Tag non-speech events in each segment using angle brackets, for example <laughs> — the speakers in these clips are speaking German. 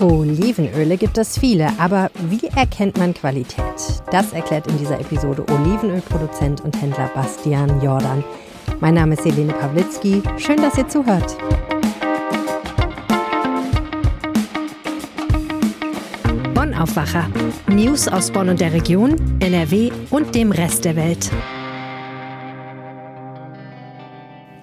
Olivenöle gibt es viele, aber wie erkennt man Qualität? Das erklärt in dieser Episode Olivenölproduzent und Händler Bastian Jordan. Mein Name ist Helene Pawlitzki. Schön, dass ihr zuhört. Bonn Aufwacher. News aus Bonn und der Region, NRW und dem Rest der Welt.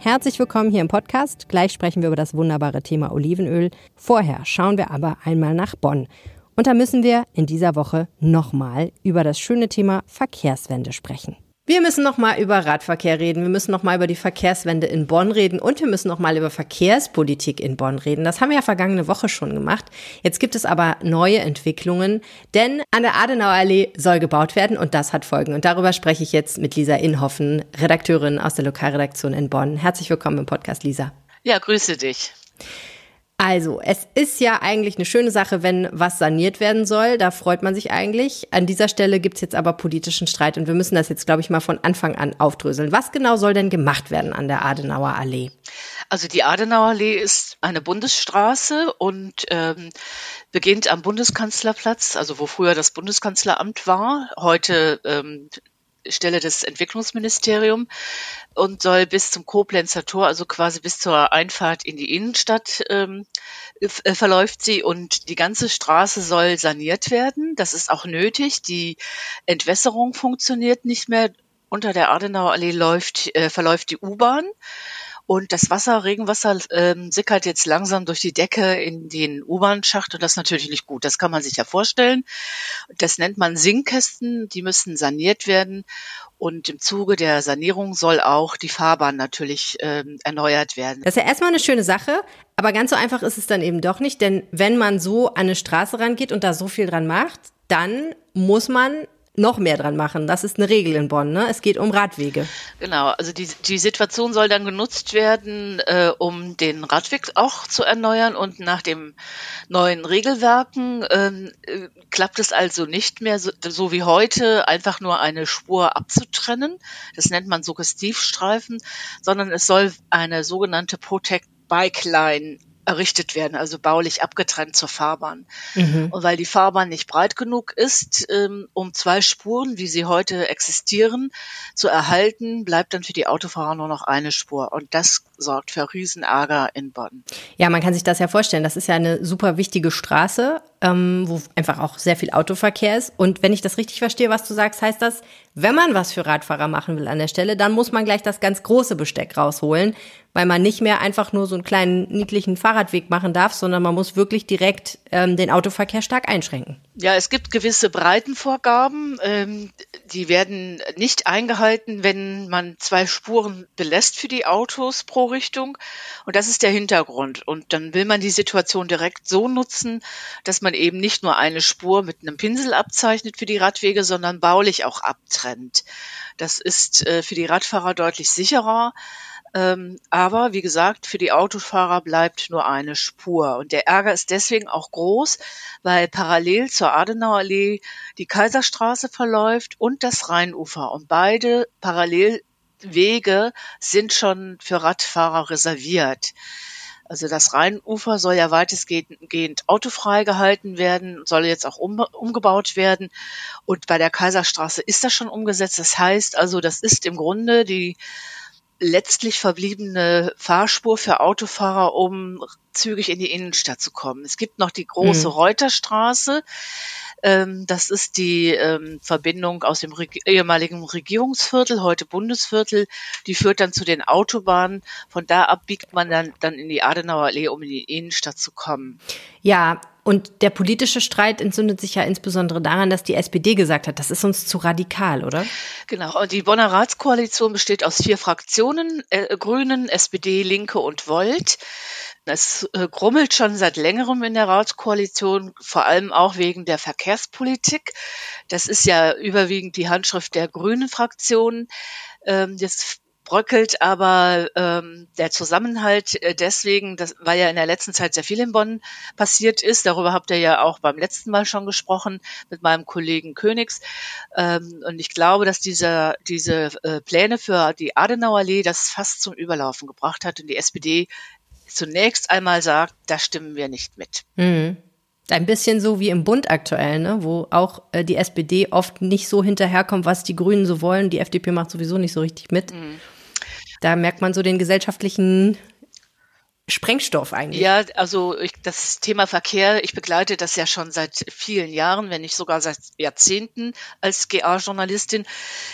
Herzlich willkommen hier im Podcast. Gleich sprechen wir über das wunderbare Thema Olivenöl. Vorher schauen wir aber einmal nach Bonn. Und da müssen wir in dieser Woche nochmal über das schöne Thema Verkehrswende sprechen. Wir müssen noch mal über Radverkehr reden, wir müssen noch mal über die Verkehrswende in Bonn reden und wir müssen noch mal über Verkehrspolitik in Bonn reden. Das haben wir ja vergangene Woche schon gemacht. Jetzt gibt es aber neue Entwicklungen, denn an der Adenauer Allee soll gebaut werden und das hat Folgen. Und darüber spreche ich jetzt mit Lisa Inhoffen, Redakteurin aus der Lokalredaktion in Bonn. Herzlich willkommen im Podcast, Lisa. Ja, grüße dich. Also, es ist ja eigentlich eine schöne Sache, wenn was saniert werden soll. Da freut man sich eigentlich. An dieser Stelle gibt's jetzt aber politischen Streit und wir müssen das jetzt, glaube ich, mal von Anfang an aufdröseln. Was genau soll denn gemacht werden an der Adenauer Allee? Also die Adenauer Allee ist eine Bundesstraße und ähm, beginnt am Bundeskanzlerplatz, also wo früher das Bundeskanzleramt war, heute ähm, Stelle des Entwicklungsministeriums und soll bis zum Koblenzer Tor, also quasi bis zur Einfahrt in die Innenstadt ähm, äh, verläuft sie und die ganze Straße soll saniert werden. Das ist auch nötig. Die Entwässerung funktioniert nicht mehr. Unter der Adenauer Allee läuft, äh, verläuft die U-Bahn. Und das Wasser, Regenwasser, ähm, sickert jetzt langsam durch die Decke in den U-Bahn-Schacht und das ist natürlich nicht gut. Das kann man sich ja vorstellen. Das nennt man Sinkkästen, die müssen saniert werden. Und im Zuge der Sanierung soll auch die Fahrbahn natürlich ähm, erneuert werden. Das ist ja erstmal eine schöne Sache, aber ganz so einfach ist es dann eben doch nicht, denn wenn man so an eine Straße rangeht und da so viel dran macht, dann muss man noch mehr dran machen. Das ist eine Regel in Bonn. Ne? Es geht um Radwege. Genau, also die, die Situation soll dann genutzt werden, äh, um den Radweg auch zu erneuern. Und nach dem neuen Regelwerken ähm, äh, klappt es also nicht mehr so, so wie heute, einfach nur eine Spur abzutrennen. Das nennt man Suggestivstreifen, sondern es soll eine sogenannte Protect Bike Line errichtet werden, also baulich abgetrennt zur Fahrbahn. Mhm. Und weil die Fahrbahn nicht breit genug ist, ähm, um zwei Spuren, wie sie heute existieren, zu erhalten, bleibt dann für die Autofahrer nur noch eine Spur. Und das sorgt für Riesenärger in Bonn. Ja, man kann sich das ja vorstellen. Das ist ja eine super wichtige Straße, ähm, wo einfach auch sehr viel Autoverkehr ist. Und wenn ich das richtig verstehe, was du sagst, heißt das, wenn man was für Radfahrer machen will an der Stelle, dann muss man gleich das ganz große Besteck rausholen, weil man nicht mehr einfach nur so einen kleinen niedlichen Fahrradweg machen darf, sondern man muss wirklich direkt ähm, den Autoverkehr stark einschränken. Ja, es gibt gewisse Breitenvorgaben, ähm, die werden nicht eingehalten, wenn man zwei Spuren belässt für die Autos pro Richtung. Und das ist der Hintergrund. Und dann will man die Situation direkt so nutzen, dass man eben nicht nur eine Spur mit einem Pinsel abzeichnet für die Radwege, sondern baulich auch abtrennt. Das ist äh, für die Radfahrer deutlich sicherer ähm, aber wie gesagt, für die Autofahrer bleibt nur eine Spur. Und der Ärger ist deswegen auch groß, weil parallel zur Adenauer Allee die Kaiserstraße verläuft und das Rheinufer. Und beide Parallelwege sind schon für Radfahrer reserviert. Also das Rheinufer soll ja weitestgehend autofrei gehalten werden, soll jetzt auch um, umgebaut werden. Und bei der Kaiserstraße ist das schon umgesetzt. Das heißt also, das ist im Grunde die letztlich verbliebene Fahrspur für Autofahrer, um zügig in die Innenstadt zu kommen. Es gibt noch die große mhm. Reuterstraße. Ähm, das ist die ähm, Verbindung aus dem ehemaligen Regierungsviertel, heute Bundesviertel. Die führt dann zu den Autobahnen. Von da ab biegt man dann, dann in die Adenauer Allee, um in die Innenstadt zu kommen. Ja, und der politische Streit entzündet sich ja insbesondere daran, dass die SPD gesagt hat, das ist uns zu radikal, oder? Genau. Und die Bonner Ratskoalition besteht aus vier Fraktionen, äh, Grünen, SPD, Linke und Volt. Es äh, grummelt schon seit längerem in der Ratskoalition, vor allem auch wegen der Verkehrspolitik. Das ist ja überwiegend die Handschrift der Grünen Fraktion. Ähm, jetzt bröckelt aber ähm, der Zusammenhalt äh, deswegen, das, weil ja in der letzten Zeit sehr viel in Bonn passiert ist. Darüber habt ihr ja auch beim letzten Mal schon gesprochen mit meinem Kollegen Königs. Ähm, und ich glaube, dass dieser, diese äh, Pläne für die Adenauerallee das fast zum Überlaufen gebracht hat und die SPD zunächst einmal sagt, da stimmen wir nicht mit. Mhm. Ein bisschen so wie im Bund aktuell, ne? wo auch äh, die SPD oft nicht so hinterherkommt, was die Grünen so wollen. Die FDP macht sowieso nicht so richtig mit. Mhm. Da merkt man so den gesellschaftlichen Sprengstoff eigentlich. Ja, also ich, das Thema Verkehr, ich begleite das ja schon seit vielen Jahren, wenn nicht sogar seit Jahrzehnten als GA-Journalistin,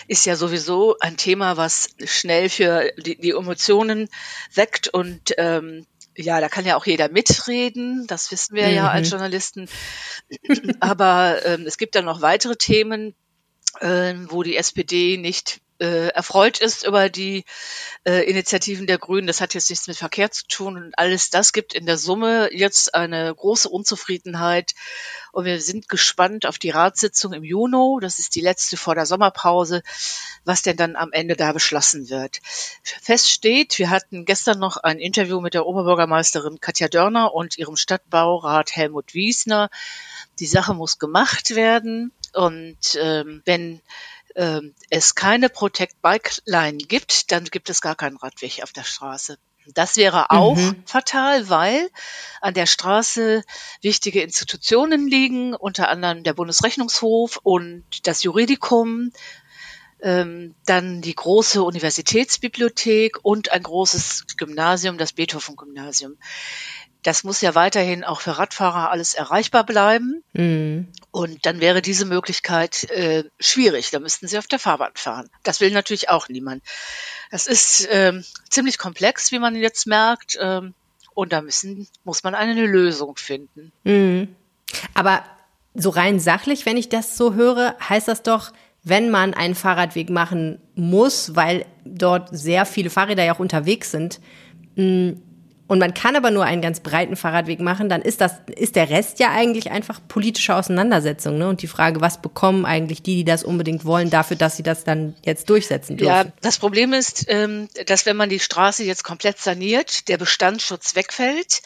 ist ja sowieso ein Thema, was schnell für die, die Emotionen weckt und ähm, ja, da kann ja auch jeder mitreden, das wissen wir mhm. ja als mhm. Journalisten. Aber ähm, es gibt dann noch weitere Themen, äh, wo die SPD nicht äh, erfreut ist über die äh, Initiativen der Grünen. Das hat jetzt nichts mit Verkehr zu tun und alles das gibt in der Summe jetzt eine große Unzufriedenheit. Und wir sind gespannt auf die Ratssitzung im Juni. Das ist die letzte vor der Sommerpause, was denn dann am Ende da beschlossen wird. Fest steht, wir hatten gestern noch ein Interview mit der Oberbürgermeisterin Katja Dörner und ihrem Stadtbaurat Helmut Wiesner. Die Sache muss gemacht werden. Und ähm, wenn es keine Protect Bike Line gibt, dann gibt es gar keinen Radweg auf der Straße. Das wäre auch mhm. fatal, weil an der Straße wichtige Institutionen liegen, unter anderem der Bundesrechnungshof und das Juridikum, ähm, dann die große Universitätsbibliothek und ein großes Gymnasium, das Beethoven-Gymnasium das muss ja weiterhin auch für Radfahrer alles erreichbar bleiben. Mhm. Und dann wäre diese Möglichkeit äh, schwierig. Da müssten sie auf der Fahrbahn fahren. Das will natürlich auch niemand. Das ist ähm, ziemlich komplex, wie man jetzt merkt. Ähm, und da müssen, muss man eine Lösung finden. Mhm. Aber so rein sachlich, wenn ich das so höre, heißt das doch, wenn man einen Fahrradweg machen muss, weil dort sehr viele Fahrräder ja auch unterwegs sind, und man kann aber nur einen ganz breiten Fahrradweg machen, dann ist das, ist der Rest ja eigentlich einfach politische Auseinandersetzung, ne? Und die Frage, was bekommen eigentlich die, die das unbedingt wollen, dafür, dass sie das dann jetzt durchsetzen dürfen? Ja, das Problem ist, ähm, dass wenn man die Straße jetzt komplett saniert, der Bestandsschutz wegfällt.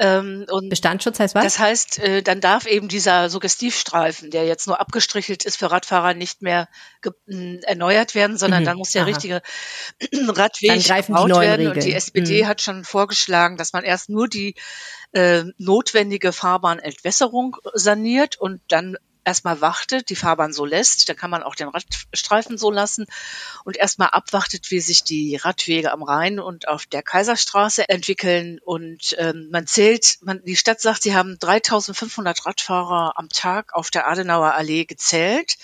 Ähm, und Bestandsschutz heißt was? Das heißt, äh, dann darf eben dieser Suggestivstreifen, der jetzt nur abgestrichelt ist für Radfahrer, nicht mehr erneuert werden, sondern mhm. dann muss der Aha. richtige <clears throat> Radweg gebaut werden. Regeln. Und die SPD mhm. hat schon vorgeschlagen, dass man erst nur die äh, notwendige Fahrbahnentwässerung saniert und dann erstmal wartet, die Fahrbahn so lässt, dann kann man auch den Radstreifen so lassen und erstmal abwartet, wie sich die Radwege am Rhein und auf der Kaiserstraße entwickeln. Und ähm, man zählt, man, die Stadt sagt, sie haben 3500 Radfahrer am Tag auf der Adenauer Allee gezählt,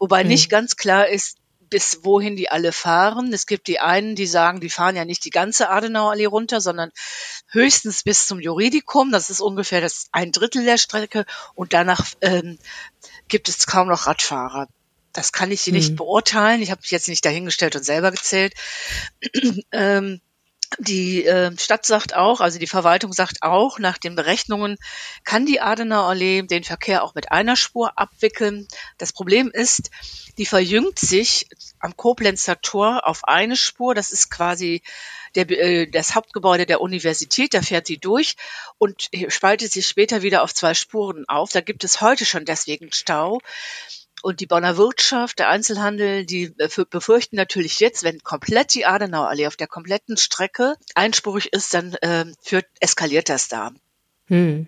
wobei mhm. nicht ganz klar ist, bis wohin die alle fahren. Es gibt die einen, die sagen, die fahren ja nicht die ganze Adenauer Allee runter, sondern höchstens bis zum Juridikum. Das ist ungefähr das ein Drittel der Strecke. Und danach ähm, gibt es kaum noch Radfahrer. Das kann ich hier mhm. nicht beurteilen. Ich habe mich jetzt nicht dahingestellt und selber gezählt. <clears throat> ähm, die äh, Stadt sagt auch, also die Verwaltung sagt auch, nach den Berechnungen kann die Adenauer Allee den Verkehr auch mit einer Spur abwickeln. Das Problem ist, die verjüngt sich am Koblenzer Tor auf eine Spur. Das ist quasi der, äh, das Hauptgebäude der Universität. Da fährt sie durch und spaltet sich später wieder auf zwei Spuren auf. Da gibt es heute schon deswegen Stau. Und die Bonner Wirtschaft, der Einzelhandel, die befürchten natürlich jetzt, wenn komplett die Adenauerallee auf der kompletten Strecke einspurig ist, dann äh, führt, eskaliert das da. Hm.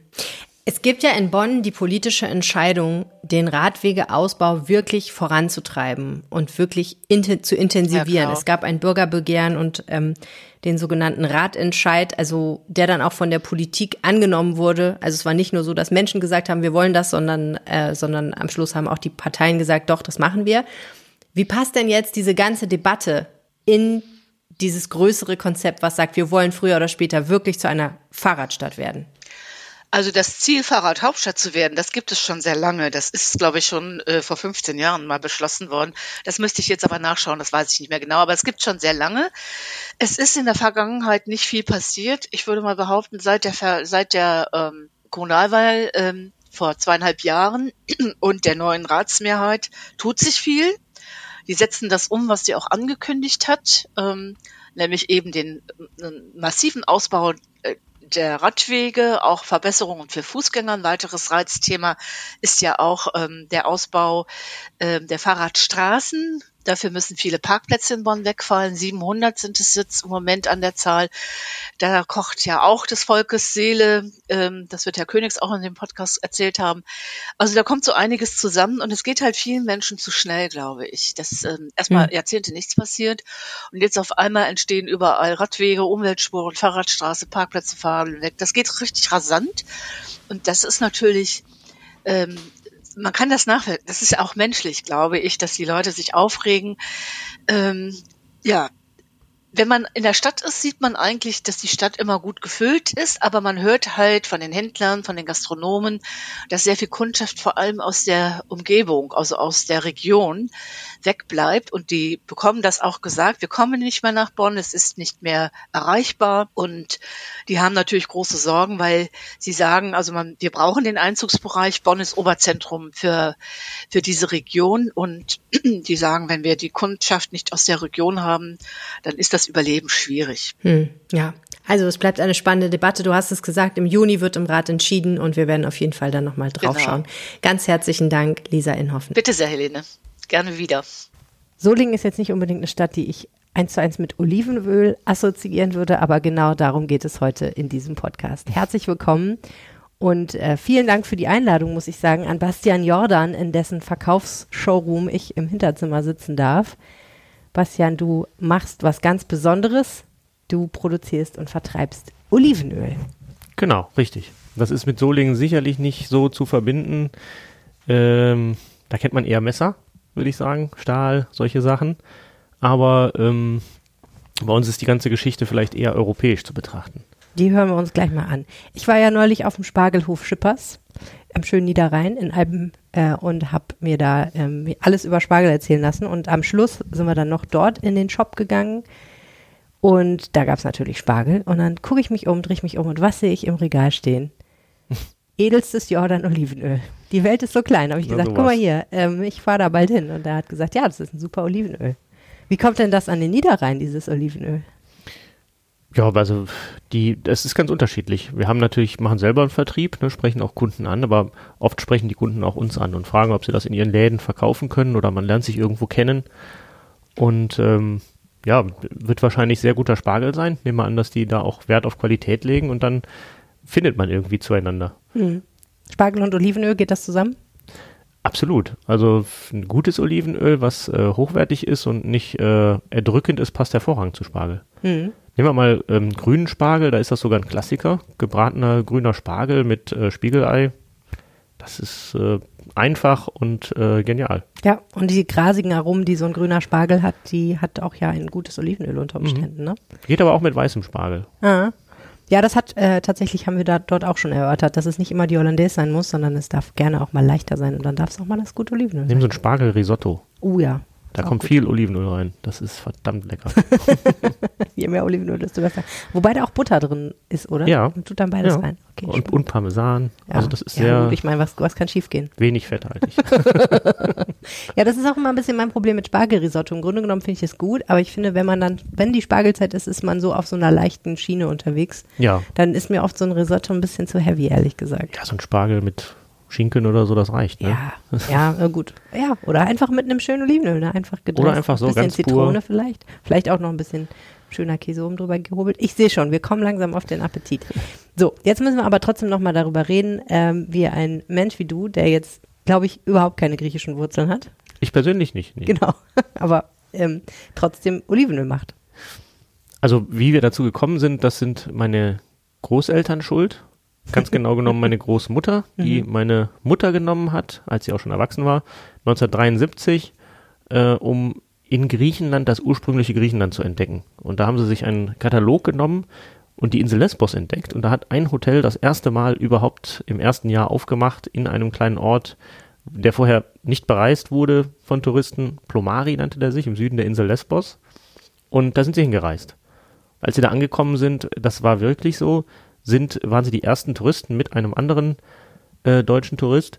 Es gibt ja in Bonn die politische Entscheidung, den Radwegeausbau wirklich voranzutreiben und wirklich in, zu intensivieren. Ja, es gab ein Bürgerbegehren und ähm, den sogenannten Ratentscheid, also der dann auch von der Politik angenommen wurde. Also es war nicht nur so, dass Menschen gesagt haben, wir wollen das, sondern, äh, sondern am Schluss haben auch die Parteien gesagt, doch, das machen wir. Wie passt denn jetzt diese ganze Debatte in dieses größere Konzept, was sagt, wir wollen früher oder später wirklich zu einer Fahrradstadt werden? Also das Ziel, Fahrradhauptstadt zu werden, das gibt es schon sehr lange. Das ist, glaube ich, schon äh, vor 15 Jahren mal beschlossen worden. Das müsste ich jetzt aber nachschauen, das weiß ich nicht mehr genau. Aber es gibt schon sehr lange. Es ist in der Vergangenheit nicht viel passiert. Ich würde mal behaupten, seit der, seit der ähm, Kommunalwahl ähm, vor zweieinhalb Jahren <clears throat> und der neuen Ratsmehrheit tut sich viel. Die setzen das um, was sie auch angekündigt hat, ähm, nämlich eben den äh, massiven Ausbau äh, der Radwege, auch Verbesserungen für Fußgänger. Ein weiteres Reizthema ist ja auch ähm, der Ausbau ähm, der Fahrradstraßen. Dafür müssen viele Parkplätze in Bonn wegfallen. 700 sind es jetzt im Moment an der Zahl. Da kocht ja auch des Volkes Seele. Ähm, das wird Herr Königs auch in dem Podcast erzählt haben. Also da kommt so einiges zusammen und es geht halt vielen Menschen zu schnell, glaube ich. Dass ähm, erstmal mhm. Jahrzehnte nichts passiert und jetzt auf einmal entstehen überall Radwege, Umweltspuren, Fahrradstraße, Parkplätze fahren weg. Das geht richtig rasant und das ist natürlich ähm, man kann das nachvollziehen. Das ist auch menschlich, glaube ich, dass die Leute sich aufregen. Ähm, ja, wenn man in der Stadt ist, sieht man eigentlich, dass die Stadt immer gut gefüllt ist, aber man hört halt von den Händlern, von den Gastronomen, dass sehr viel Kundschaft vor allem aus der Umgebung, also aus der Region wegbleibt. Und die bekommen das auch gesagt, wir kommen nicht mehr nach Bonn, es ist nicht mehr erreichbar. Und die haben natürlich große Sorgen, weil sie sagen, also man, wir brauchen den Einzugsbereich, Bonn ist Oberzentrum für, für diese Region. Und <clears throat> die sagen, wenn wir die Kundschaft nicht aus der Region haben, dann ist das Überleben schwierig. Hm, ja, also es bleibt eine spannende Debatte. Du hast es gesagt, im Juni wird im Rat entschieden und wir werden auf jeden Fall dann nochmal draufschauen. Genau. Ganz herzlichen Dank, Lisa Inhoffen. Bitte sehr, Helene. Gerne wieder. Solingen ist jetzt nicht unbedingt eine Stadt, die ich eins zu eins mit Olivenöl assoziieren würde, aber genau darum geht es heute in diesem Podcast. Herzlich willkommen und äh, vielen Dank für die Einladung, muss ich sagen, an Bastian Jordan, in dessen Verkaufsshowroom ich im Hinterzimmer sitzen darf. Bastian, du machst was ganz Besonderes. Du produzierst und vertreibst Olivenöl. Genau, richtig. Das ist mit Solingen sicherlich nicht so zu verbinden. Ähm, da kennt man eher Messer, würde ich sagen, Stahl, solche Sachen. Aber ähm, bei uns ist die ganze Geschichte vielleicht eher europäisch zu betrachten. Die hören wir uns gleich mal an. Ich war ja neulich auf dem Spargelhof Schippers am schönen Niederrhein in Alben äh, und habe mir da ähm, alles über Spargel erzählen lassen. Und am Schluss sind wir dann noch dort in den Shop gegangen und da gab es natürlich Spargel. Und dann gucke ich mich um, drehe ich mich um und was sehe ich im Regal stehen? <laughs> Edelstes Jordan Olivenöl. Die Welt ist so klein, habe ich gesagt. Guck mal hier, ähm, ich fahre da bald hin. Und er hat gesagt, ja, das ist ein super Olivenöl. Wie kommt denn das an den Niederrhein, dieses Olivenöl? Ja, also die, das ist ganz unterschiedlich. Wir haben natürlich, machen selber einen Vertrieb, ne, sprechen auch Kunden an, aber oft sprechen die Kunden auch uns an und fragen, ob sie das in ihren Läden verkaufen können oder man lernt sich irgendwo kennen. Und ähm, ja, wird wahrscheinlich sehr guter Spargel sein. Nehmen wir an, dass die da auch Wert auf Qualität legen und dann findet man irgendwie zueinander. Hm. Spargel und Olivenöl, geht das zusammen? Absolut. Also ein gutes Olivenöl, was äh, hochwertig ist und nicht äh, erdrückend ist, passt hervorragend zu Spargel. Hm. Nehmen wir mal ähm, grünen Spargel, da ist das sogar ein Klassiker. Gebratener grüner Spargel mit äh, Spiegelei. Das ist äh, einfach und äh, genial. Ja, und die grasigen Aromen, die so ein grüner Spargel hat, die hat auch ja ein gutes Olivenöl unter mhm. Umständen. Mhm. Ne? Geht aber auch mit weißem Spargel. Ah. Ja, das hat äh, tatsächlich haben wir da dort auch schon erörtert, dass es nicht immer die Hollandaise sein muss, sondern es darf gerne auch mal leichter sein und dann darf es auch mal das gute Olivenöl sein. Nehmen so ein Spargelrisotto. Oh ja, da kommt gut. viel Olivenöl rein. Das ist verdammt lecker. <laughs> Je mehr Olivenöl, desto besser. Wobei da auch Butter drin ist, oder? Ja. Und tut dann beides ja. rein. Okay, und, und, Parmesan. Ja. Also das ist ja, sehr. Gut, ich meine, was, was kann schiefgehen? Wenig fetthaltig. <laughs> ja, das ist auch immer ein bisschen mein Problem mit Spargelrisotto. Im Grunde genommen finde ich es gut, aber ich finde, wenn man dann, wenn die Spargelzeit ist, ist man so auf so einer leichten Schiene unterwegs. Ja. Dann ist mir oft so ein Risotto ein bisschen zu heavy, ehrlich gesagt. Ja, so ein Spargel mit Schinken oder so, das reicht. Ne? Ja, <laughs> ja, gut. Ja, oder einfach mit einem schönen Olivenöl, ne? einfach gedreht. Oder einfach so, ein bisschen ganz Zitrone pur. vielleicht. Vielleicht auch noch ein bisschen schöner Käse oben drüber gehobelt. Ich sehe schon, wir kommen langsam auf den Appetit. So, jetzt müssen wir aber trotzdem noch mal darüber reden, ähm, wie ein Mensch wie du, der jetzt, glaube ich, überhaupt keine griechischen Wurzeln hat. Ich persönlich nicht. Nee. Genau, <laughs> aber ähm, trotzdem Olivenöl macht. Also wie wir dazu gekommen sind, das sind meine Großeltern schuld ganz genau genommen meine Großmutter, <laughs> die mhm. meine Mutter genommen hat, als sie auch schon erwachsen war, 1973, äh, um in Griechenland das ursprüngliche Griechenland zu entdecken. Und da haben sie sich einen Katalog genommen und die Insel Lesbos entdeckt. Und da hat ein Hotel das erste Mal überhaupt im ersten Jahr aufgemacht in einem kleinen Ort, der vorher nicht bereist wurde von Touristen. Plomari nannte der sich, im Süden der Insel Lesbos. Und da sind sie hingereist. Als sie da angekommen sind, das war wirklich so, sind, waren sie die ersten Touristen mit einem anderen äh, deutschen Tourist.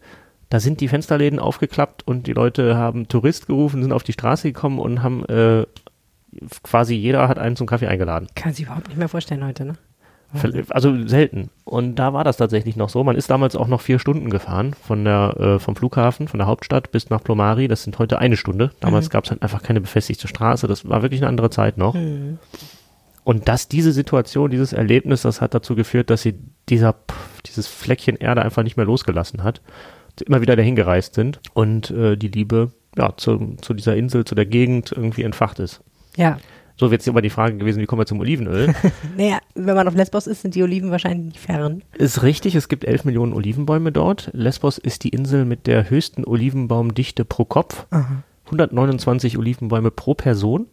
Da sind die Fensterläden aufgeklappt und die Leute haben Tourist gerufen, sind auf die Straße gekommen und haben äh, quasi jeder hat einen zum Kaffee eingeladen. Kann sich überhaupt nicht mehr vorstellen heute, ne? Also selten. Und da war das tatsächlich noch so. Man ist damals auch noch vier Stunden gefahren von der, äh, vom Flughafen, von der Hauptstadt bis nach Plomari. Das sind heute eine Stunde. Damals mhm. gab es halt einfach keine befestigte Straße. Das war wirklich eine andere Zeit noch. Mhm. Und dass diese Situation, dieses Erlebnis, das hat dazu geführt, dass sie dieser, dieses Fleckchen Erde einfach nicht mehr losgelassen hat. Immer wieder dahin gereist sind und äh, die Liebe ja, zu, zu dieser Insel, zu der Gegend irgendwie entfacht ist. Ja. So wird jetzt immer die Frage gewesen, wie kommen wir zum Olivenöl? <laughs> naja, wenn man auf Lesbos ist, sind die Oliven wahrscheinlich nicht fern. Ist richtig, es gibt 11 Millionen Olivenbäume dort. Lesbos ist die Insel mit der höchsten Olivenbaumdichte pro Kopf. Aha. 129 Olivenbäume pro Person.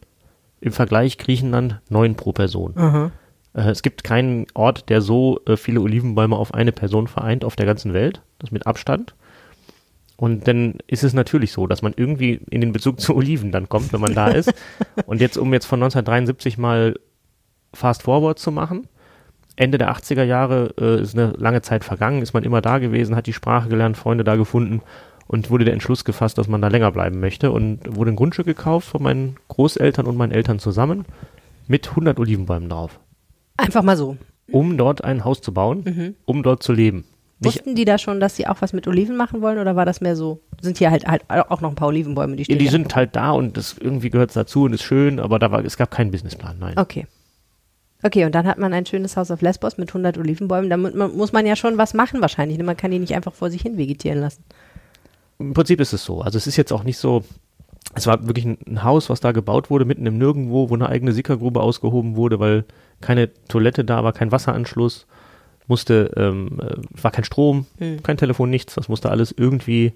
Im Vergleich Griechenland neun pro Person. Aha. Äh, es gibt keinen Ort, der so äh, viele Olivenbäume auf eine Person vereint auf der ganzen Welt. Das mit Abstand. Und dann ist es natürlich so, dass man irgendwie in den Bezug <laughs> zu Oliven dann kommt, wenn man da ist. Und jetzt, um jetzt von 1973 mal fast forward zu machen, Ende der 80er Jahre äh, ist eine lange Zeit vergangen, ist man immer da gewesen, hat die Sprache gelernt, Freunde da gefunden und wurde der Entschluss gefasst, dass man da länger bleiben möchte und wurde ein Grundstück gekauft von meinen Großeltern und meinen Eltern zusammen mit 100 Olivenbäumen drauf. Einfach mal so. Um dort ein Haus zu bauen, mhm. um dort zu leben. Nicht, Wussten die da schon, dass sie auch was mit Oliven machen wollen oder war das mehr so? Sind hier halt, halt auch noch ein paar Olivenbäume, die stehen? Die sind halt da und das irgendwie gehört dazu und ist schön, aber da war, es gab keinen Businessplan, nein. Okay. Okay, und dann hat man ein schönes Haus auf Lesbos mit 100 Olivenbäumen. Da muss man ja schon was machen wahrscheinlich. Ne? Man kann die nicht einfach vor sich hin vegetieren lassen. Im Prinzip ist es so. Also es ist jetzt auch nicht so, es war wirklich ein, ein Haus, was da gebaut wurde, mitten im Nirgendwo, wo eine eigene Sickergrube ausgehoben wurde, weil keine Toilette da war, kein Wasseranschluss, musste, ähm, äh, war kein Strom, hm. kein Telefon, nichts. Das musste alles irgendwie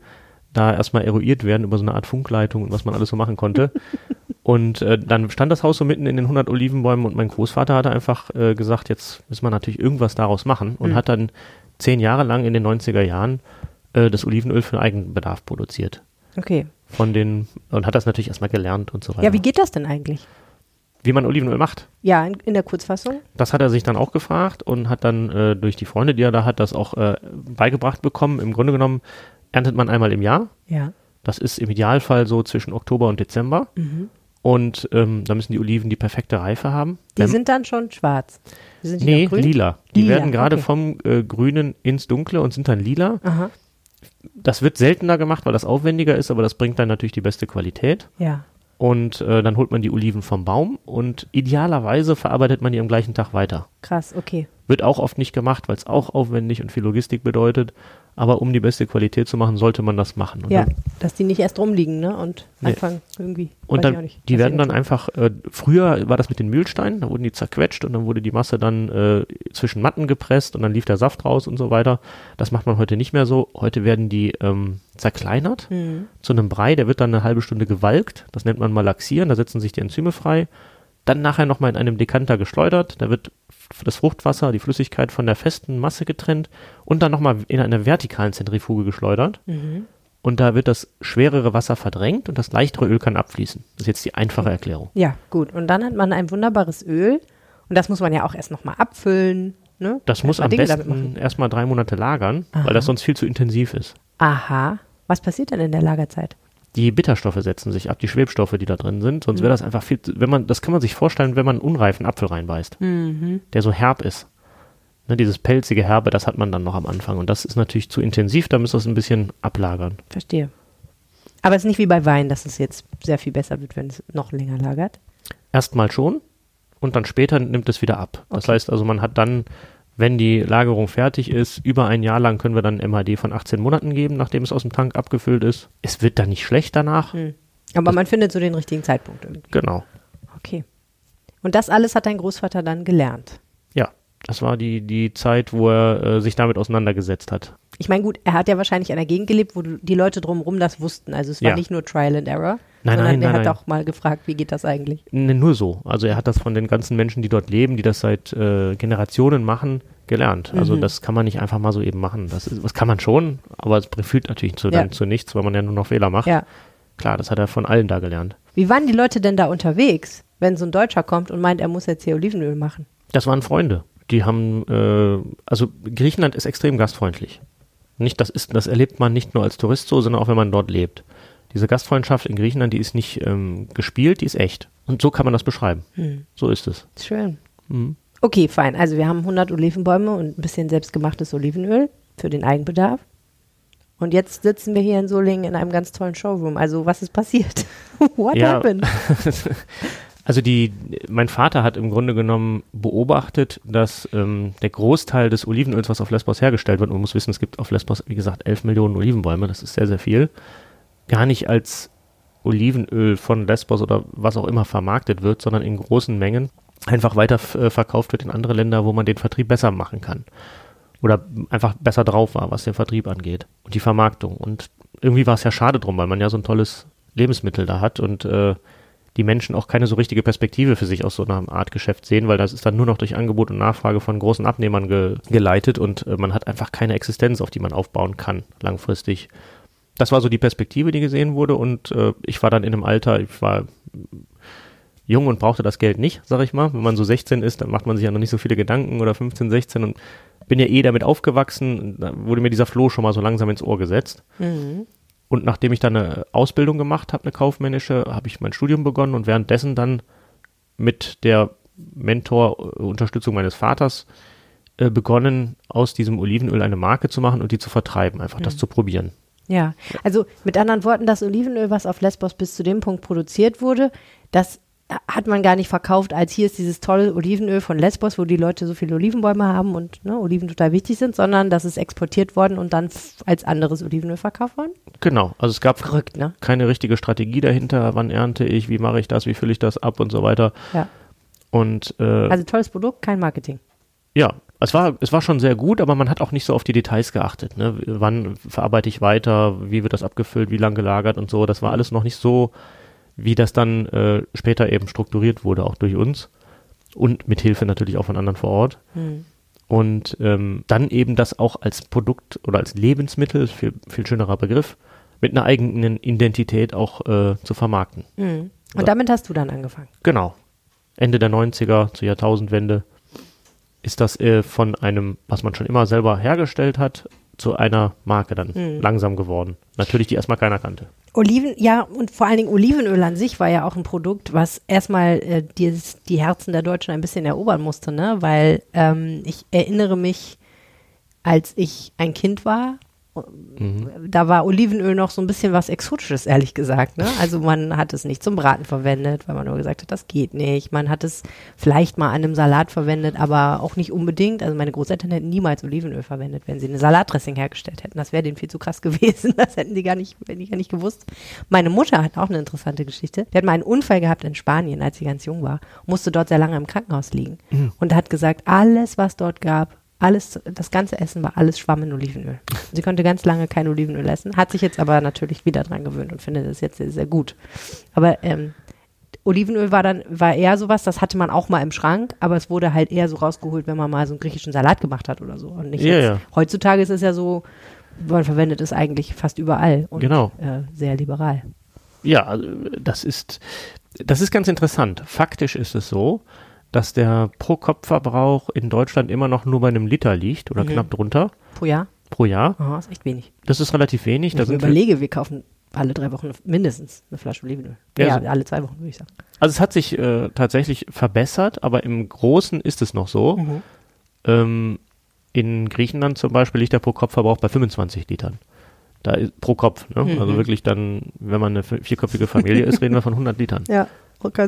da erstmal eruiert werden über so eine Art Funkleitung und was man alles so machen konnte. <laughs> und äh, dann stand das Haus so mitten in den 100 Olivenbäumen und mein Großvater hatte einfach äh, gesagt, jetzt muss man natürlich irgendwas daraus machen und hm. hat dann zehn Jahre lang in den 90er Jahren äh, das Olivenöl für den Eigenbedarf produziert. Okay. Von den, und hat das natürlich erstmal gelernt und so weiter. Ja, wie geht das denn eigentlich? Wie man Olivenöl macht? Ja, in, in, der Kurzfassung. Das hat er sich dann auch gefragt und hat dann äh, durch die Freunde, die er da hat, das auch äh, beigebracht bekommen. Im Grunde genommen erntet man einmal im Jahr. Ja. Das ist im Idealfall so zwischen Oktober und Dezember. Mhm. Und ähm, da müssen die Oliven die perfekte Reife haben. Die Wenn, sind dann schon schwarz. Sind die nee, lila. Die lila, werden gerade okay. vom äh, Grünen ins Dunkle und sind dann lila. Aha. Das wird seltener gemacht, weil das aufwendiger ist, aber das bringt dann natürlich die beste Qualität. Ja. Und äh, dann holt man die Oliven vom Baum und idealerweise verarbeitet man die am gleichen Tag weiter. Krass, okay. Wird auch oft nicht gemacht, weil es auch aufwendig und viel Logistik bedeutet. Aber um die beste Qualität zu machen, sollte man das machen. Und ja, dann, dass die nicht erst rumliegen, ne? Und nee. anfangen irgendwie. Und dann, nicht, die werden dann einfach, äh, früher war das mit den Mühlsteinen, da wurden die zerquetscht und dann wurde die Masse dann äh, zwischen Matten gepresst und dann lief der Saft raus und so weiter. Das macht man heute nicht mehr so. Heute werden die ähm, zerkleinert mhm. zu einem Brei, der wird dann eine halbe Stunde gewalkt. Das nennt man Malaxieren, da setzen sich die Enzyme frei. Dann nachher nochmal in einem Dekanter geschleudert. Da wird das Fruchtwasser, die Flüssigkeit von der festen Masse getrennt und dann nochmal in einer vertikalen Zentrifuge geschleudert. Mhm. Und da wird das schwerere Wasser verdrängt und das leichtere Öl kann abfließen. Das ist jetzt die einfache Erklärung. Ja, gut. Und dann hat man ein wunderbares Öl. Und das muss man ja auch erst nochmal abfüllen. Ne? Das muss am Dinge besten erstmal drei Monate lagern, Aha. weil das sonst viel zu intensiv ist. Aha. Was passiert denn in der Lagerzeit? Die Bitterstoffe setzen sich ab, die Schwebstoffe, die da drin sind. Sonst wäre das einfach viel, wenn man, das kann man sich vorstellen, wenn man einen unreifen Apfel reinbeißt, mhm. der so herb ist. Ne, dieses pelzige Herbe, das hat man dann noch am Anfang. Und das ist natürlich zu intensiv, da müsste es ein bisschen ablagern. Verstehe. Aber es ist nicht wie bei Wein, dass es jetzt sehr viel besser wird, wenn es noch länger lagert? Erstmal schon und dann später nimmt es wieder ab. Das okay. heißt also, man hat dann wenn die Lagerung fertig ist, über ein Jahr lang können wir dann MHD von 18 Monaten geben, nachdem es aus dem Tank abgefüllt ist. Es wird dann nicht schlecht danach. Hm. Aber das man findet so den richtigen Zeitpunkt irgendwie. Genau. Okay. Und das alles hat dein Großvater dann gelernt? Das war die, die Zeit, wo er äh, sich damit auseinandergesetzt hat. Ich meine, gut, er hat ja wahrscheinlich in einer Gegend gelebt, wo die Leute drumherum das wussten. Also es war ja. nicht nur Trial and Error. Nein, sondern nein, er nein, hat auch mal gefragt, wie geht das eigentlich? Nee, nur so. Also er hat das von den ganzen Menschen, die dort leben, die das seit äh, Generationen machen, gelernt. Also mhm. das kann man nicht einfach mal so eben machen. Das, ist, das kann man schon, aber es führt natürlich zu, ja. zu nichts, weil man ja nur noch Fehler macht. Ja. Klar, das hat er von allen da gelernt. Wie waren die Leute denn da unterwegs, wenn so ein Deutscher kommt und meint, er muss jetzt hier Olivenöl machen? Das waren Freunde. Die haben, äh, also Griechenland ist extrem gastfreundlich. Nicht, das ist, das erlebt man nicht nur als Tourist so, sondern auch wenn man dort lebt. Diese Gastfreundschaft in Griechenland, die ist nicht ähm, gespielt, die ist echt. Und so kann man das beschreiben. Hm. So ist es. Schön. Mhm. Okay, fein. Also wir haben 100 Olivenbäume und ein bisschen selbstgemachtes Olivenöl für den Eigenbedarf. Und jetzt sitzen wir hier in Solingen in einem ganz tollen Showroom. Also was ist passiert? <laughs> What Ja. happened? <laughs> Also die, mein Vater hat im Grunde genommen beobachtet, dass ähm, der Großteil des Olivenöls, was auf Lesbos hergestellt wird, man muss wissen, es gibt auf Lesbos, wie gesagt, 11 Millionen Olivenbäume, das ist sehr, sehr viel, gar nicht als Olivenöl von Lesbos oder was auch immer vermarktet wird, sondern in großen Mengen einfach weiter äh, verkauft wird in andere Länder, wo man den Vertrieb besser machen kann. Oder einfach besser drauf war, was den Vertrieb angeht und die Vermarktung. Und irgendwie war es ja schade drum, weil man ja so ein tolles Lebensmittel da hat und äh, die Menschen auch keine so richtige Perspektive für sich aus so einer Art Geschäft sehen, weil das ist dann nur noch durch Angebot und Nachfrage von großen Abnehmern ge geleitet und äh, man hat einfach keine Existenz, auf die man aufbauen kann, langfristig. Das war so die Perspektive, die gesehen wurde und äh, ich war dann in einem Alter, ich war jung und brauchte das Geld nicht, sag ich mal. Wenn man so 16 ist, dann macht man sich ja noch nicht so viele Gedanken oder 15, 16 und bin ja eh damit aufgewachsen. Da wurde mir dieser Floh schon mal so langsam ins Ohr gesetzt. Mhm. Und nachdem ich dann eine Ausbildung gemacht habe, eine kaufmännische, habe ich mein Studium begonnen und währenddessen dann mit der Mentor-Unterstützung meines Vaters äh, begonnen, aus diesem Olivenöl eine Marke zu machen und die zu vertreiben, einfach das zu probieren. Ja, also mit anderen Worten, das Olivenöl, was auf Lesbos bis zu dem Punkt produziert wurde, das hat man gar nicht verkauft, als hier ist dieses tolle Olivenöl von Lesbos, wo die Leute so viele Olivenbäume haben und ne, Oliven total wichtig sind, sondern das ist exportiert worden und dann als anderes Olivenöl verkauft worden. Genau, also es gab Verrückt, ne? keine richtige Strategie dahinter, wann ernte ich, wie mache ich das, wie fülle ich das ab und so weiter. Ja. Und äh, Also tolles Produkt, kein Marketing. ja, es war, es war schon sehr gut, aber man hat auch nicht so auf die Details geachtet. Ne? Wann verarbeite ich weiter, wie wird das abgefüllt, wie lang gelagert und so. Das war alles noch nicht so, wie das dann äh, später eben strukturiert wurde, auch durch uns. Und mit Hilfe natürlich auch von anderen vor Ort. Hm. Und ähm, dann eben das auch als Produkt oder als Lebensmittel, viel, viel schönerer Begriff, mit einer eigenen Identität auch äh, zu vermarkten. Hm. Und damit hast du dann angefangen. Genau. Ende der 90er zur Jahrtausendwende ist das äh, von einem, was man schon immer selber hergestellt hat, zu einer Marke dann Mhm. langsam geworden. Natürlich, die erstmal keiner kannte. Oliven, ja, und vor allen Dingen Olivenöl an sich war ja auch ein Produkt, was erstmal äh, die, die Herzen der Deutschen ein bisschen erobern musste, ne? Weil ähm, ich erinnere mich, als ich ein Kind war, Mhm. da war Olivenöl noch so ein bisschen was Exotisches, ehrlich gesagt. Ne? Also man hat es nicht zum Braten verwendet, weil man nur gesagt hat, das geht nicht. Man hat es vielleicht mal an einem Salat verwendet, aber auch nicht unbedingt. Also meine Großeltern hätten niemals Olivenöl verwendet, wenn sie eine Salatdressing hergestellt hätten. Das wäre denen viel zu krass <laughs> gewesen. Das hätten die gar nicht, hätten die gar nicht gewusst. Meine Mutter hat auch eine interessante Geschichte. Die hat mal einen Unfall gehabt in Spanien, als sie ganz jung war, musste dort sehr lange im Krankenhaus liegen und hat gesagt, alles, was dort gab, alles, das ganze Essen war alles Schwamm in Olivenöl. Sie konnte ganz lange kein Olivenöl essen, hat sich jetzt aber natürlich wieder dran gewöhnt und findet es jetzt sehr, sehr gut. Aber ähm, Olivenöl war dann, war eher sowas, das hatte man auch mal im Schrank, aber es wurde halt eher so rausgeholt, wenn man mal so einen griechischen Salat gemacht hat oder so. Und nicht Ja, jetzt, ja. heutzutage ist es ja so, man verwendet es eigentlich fast überall und Genau. äh, sehr liberal. Ja, also, das ist, das ist ganz interessant. Faktisch ist es so, dass der Pro-Kopf-Verbrauch in Deutschland immer noch nur bei einem Liter liegt oder Mhm. knapp drunter Pro Jahr? pro Jahr. Oh, ist echt wenig. Das ist relativ wenig. Da Wenn ich überlege, wir kaufen alle drei Wochen mindestens eine Flasche Olivenöl. Ja, Ja, so- alle zwei Wochen, würde ich sagen. also es hat sich äh, tatsächlich verbessert, aber im Großen ist es noch so. Mhm. Ähm, in Griechenland zum Beispiel liegt der Pro-Kopf-Verbrauch bei 25 Litern. Da ist, pro Kopf, ne? Mhm. Also wirklich dann, wenn man eine vi- vierköpfige Familie ist, reden wir von 100 Litern. Ja,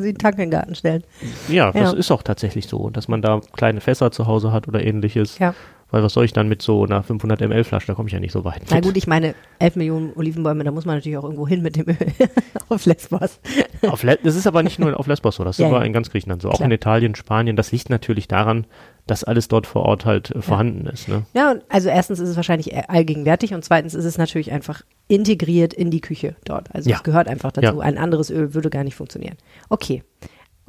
sie einen Tank in den Garten stellen. Ja, das Ja. ist auch tatsächlich so, dass man da kleine Fässer zu Hause hat oder ähnliches. Ja. Weil was soll ich dann mit so einer 500 ml Flasche, da komme ich ja nicht so weit. Na gut, ich meine, 11 Millionen Olivenbäume, da muss man natürlich auch irgendwo hin mit dem Öl. <laughs> Auf Lesbos. Auf Le das ist aber nicht nur auf Lesbos so, das ist Ja, aber ja. in ganz Griechenland so. Auch Klar. in Italien, Spanien, das liegt natürlich daran, dass alles dort vor Ort halt äh, vorhanden ist. Ne? Ja, also erstens ist es wahrscheinlich allgegenwärtig und zweitens ist es natürlich einfach integriert in die Küche dort. Also Ja. es gehört einfach dazu. Ja. Ein anderes Öl würde gar nicht funktionieren. Okay.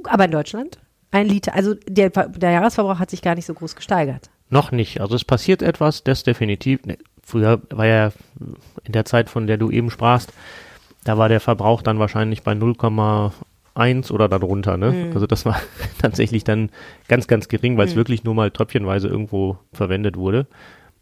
Aber in Deutschland? Ein Liter, also der, der Jahresverbrauch hat sich gar nicht so groß gesteigert. Noch nicht. Also es passiert etwas, das definitiv. Ne, früher war ja in der Zeit, von der du eben sprachst, da war der Verbrauch dann wahrscheinlich bei 0,1 oder darunter. Ne? Mhm. Also das war <laughs> tatsächlich dann ganz, ganz gering, weil es Mhm. wirklich nur mal tröpfchenweise irgendwo verwendet wurde.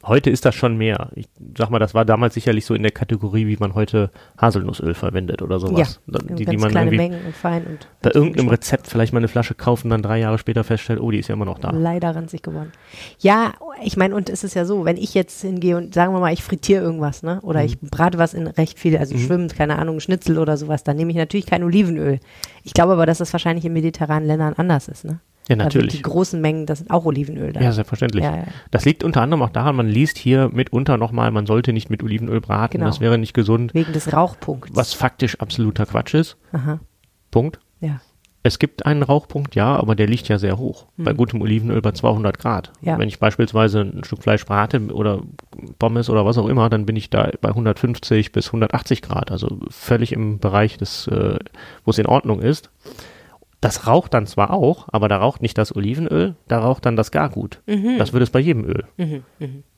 Heute ist das schon mehr. Ich sag mal, das war damals sicherlich so in der Kategorie, wie man heute Haselnussöl verwendet oder sowas. Ja, die, ganz die man kleine Mengen und fein und bei irgendeinem Rezept vielleicht mal eine Flasche kaufen und dann drei Jahre später feststellt, oh, die ist ja immer noch da. leider ranzig geworden. Ja, ich meine, und es ist ja so, wenn ich jetzt hingehe und sagen wir mal, ich frittiere irgendwas, ne? Oder Mhm. ich brate was in recht viel, also schwimmt, keine Ahnung, Schnitzel oder sowas, dann nehme ich natürlich kein Olivenöl. Ich glaube aber, dass das wahrscheinlich in mediterranen Ländern anders ist, ne? Ja, natürlich. Die großen Mengen, das sind auch Olivenöl da. Ja, selbstverständlich. Ja, ja. Das liegt unter anderem auch daran, man liest hier mitunter nochmal, man sollte nicht mit Olivenöl braten, Genau. das wäre nicht gesund, Wegen des Rauchpunkts. was faktisch absoluter Quatsch ist. Aha, Punkt. ja. Es gibt einen Rauchpunkt, ja, aber der liegt ja sehr hoch. Bei gutem Olivenöl bei 200 Grad. Ja. Wenn ich beispielsweise ein Stück Fleisch brate oder Pommes oder was auch immer, dann bin ich da bei 150 bis 180 Grad. Also völlig im Bereich des, äh, wo es in Ordnung ist. Das raucht dann zwar auch, aber da raucht nicht das Olivenöl, da raucht dann das Gargut. Mhm. Das wird es bei jedem Öl.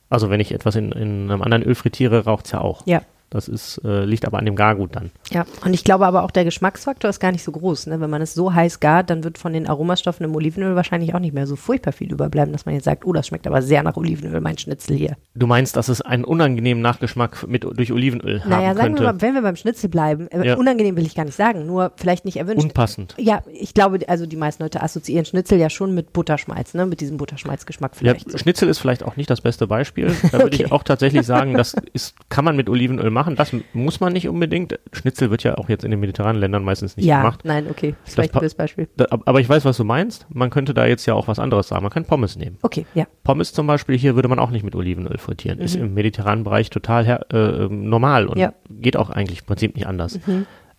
Also wenn ich etwas in, in einem anderen Öl frittiere, raucht es ja auch. Ja. Das ist, äh, liegt aber an dem Gargut dann. Ja, und ich glaube aber auch der Geschmacksfaktor ist gar nicht so groß. Ne? Wenn man es so heiß gart, dann wird von den Aromastoffen im Olivenöl wahrscheinlich auch nicht mehr so furchtbar viel überbleiben, dass man jetzt sagt, oh, das schmeckt aber sehr nach Olivenöl, mein Schnitzel hier. Du meinst, dass es einen unangenehmen Nachgeschmack mit, durch Olivenöl naja, haben sagen könnte? wir mal, wenn wir beim Schnitzel bleiben, äh, Ja. unangenehm will ich gar nicht sagen, nur vielleicht nicht erwünscht. Unpassend. ja, ich glaube, also die meisten Leute assoziieren Schnitzel ja schon mit Butterschmalz, ne? mit diesem Butterschmalzgeschmack Ja, vielleicht. so. Schnitzel ist vielleicht auch nicht das beste Beispiel. Da <laughs> würde Okay. ich auch tatsächlich sagen, das <laughs> ist, kann man mit Olivenöl machen. Das muss man nicht unbedingt. Schnitzel wird ja auch jetzt in den mediterranen Ländern meistens nicht Ja, gemacht. nein, okay, das ist vielleicht ein blödes Beispiel. Da, aber ich weiß, was du meinst. Man könnte da jetzt ja auch was anderes sagen. Man kann Pommes nehmen. Okay, ja. Pommes zum Beispiel hier würde man auch nicht mit Olivenöl frittieren. Ist im mediterranen Bereich total äh, normal und Mhm. Ja. Mhm. geht auch eigentlich im Prinzip nicht anders.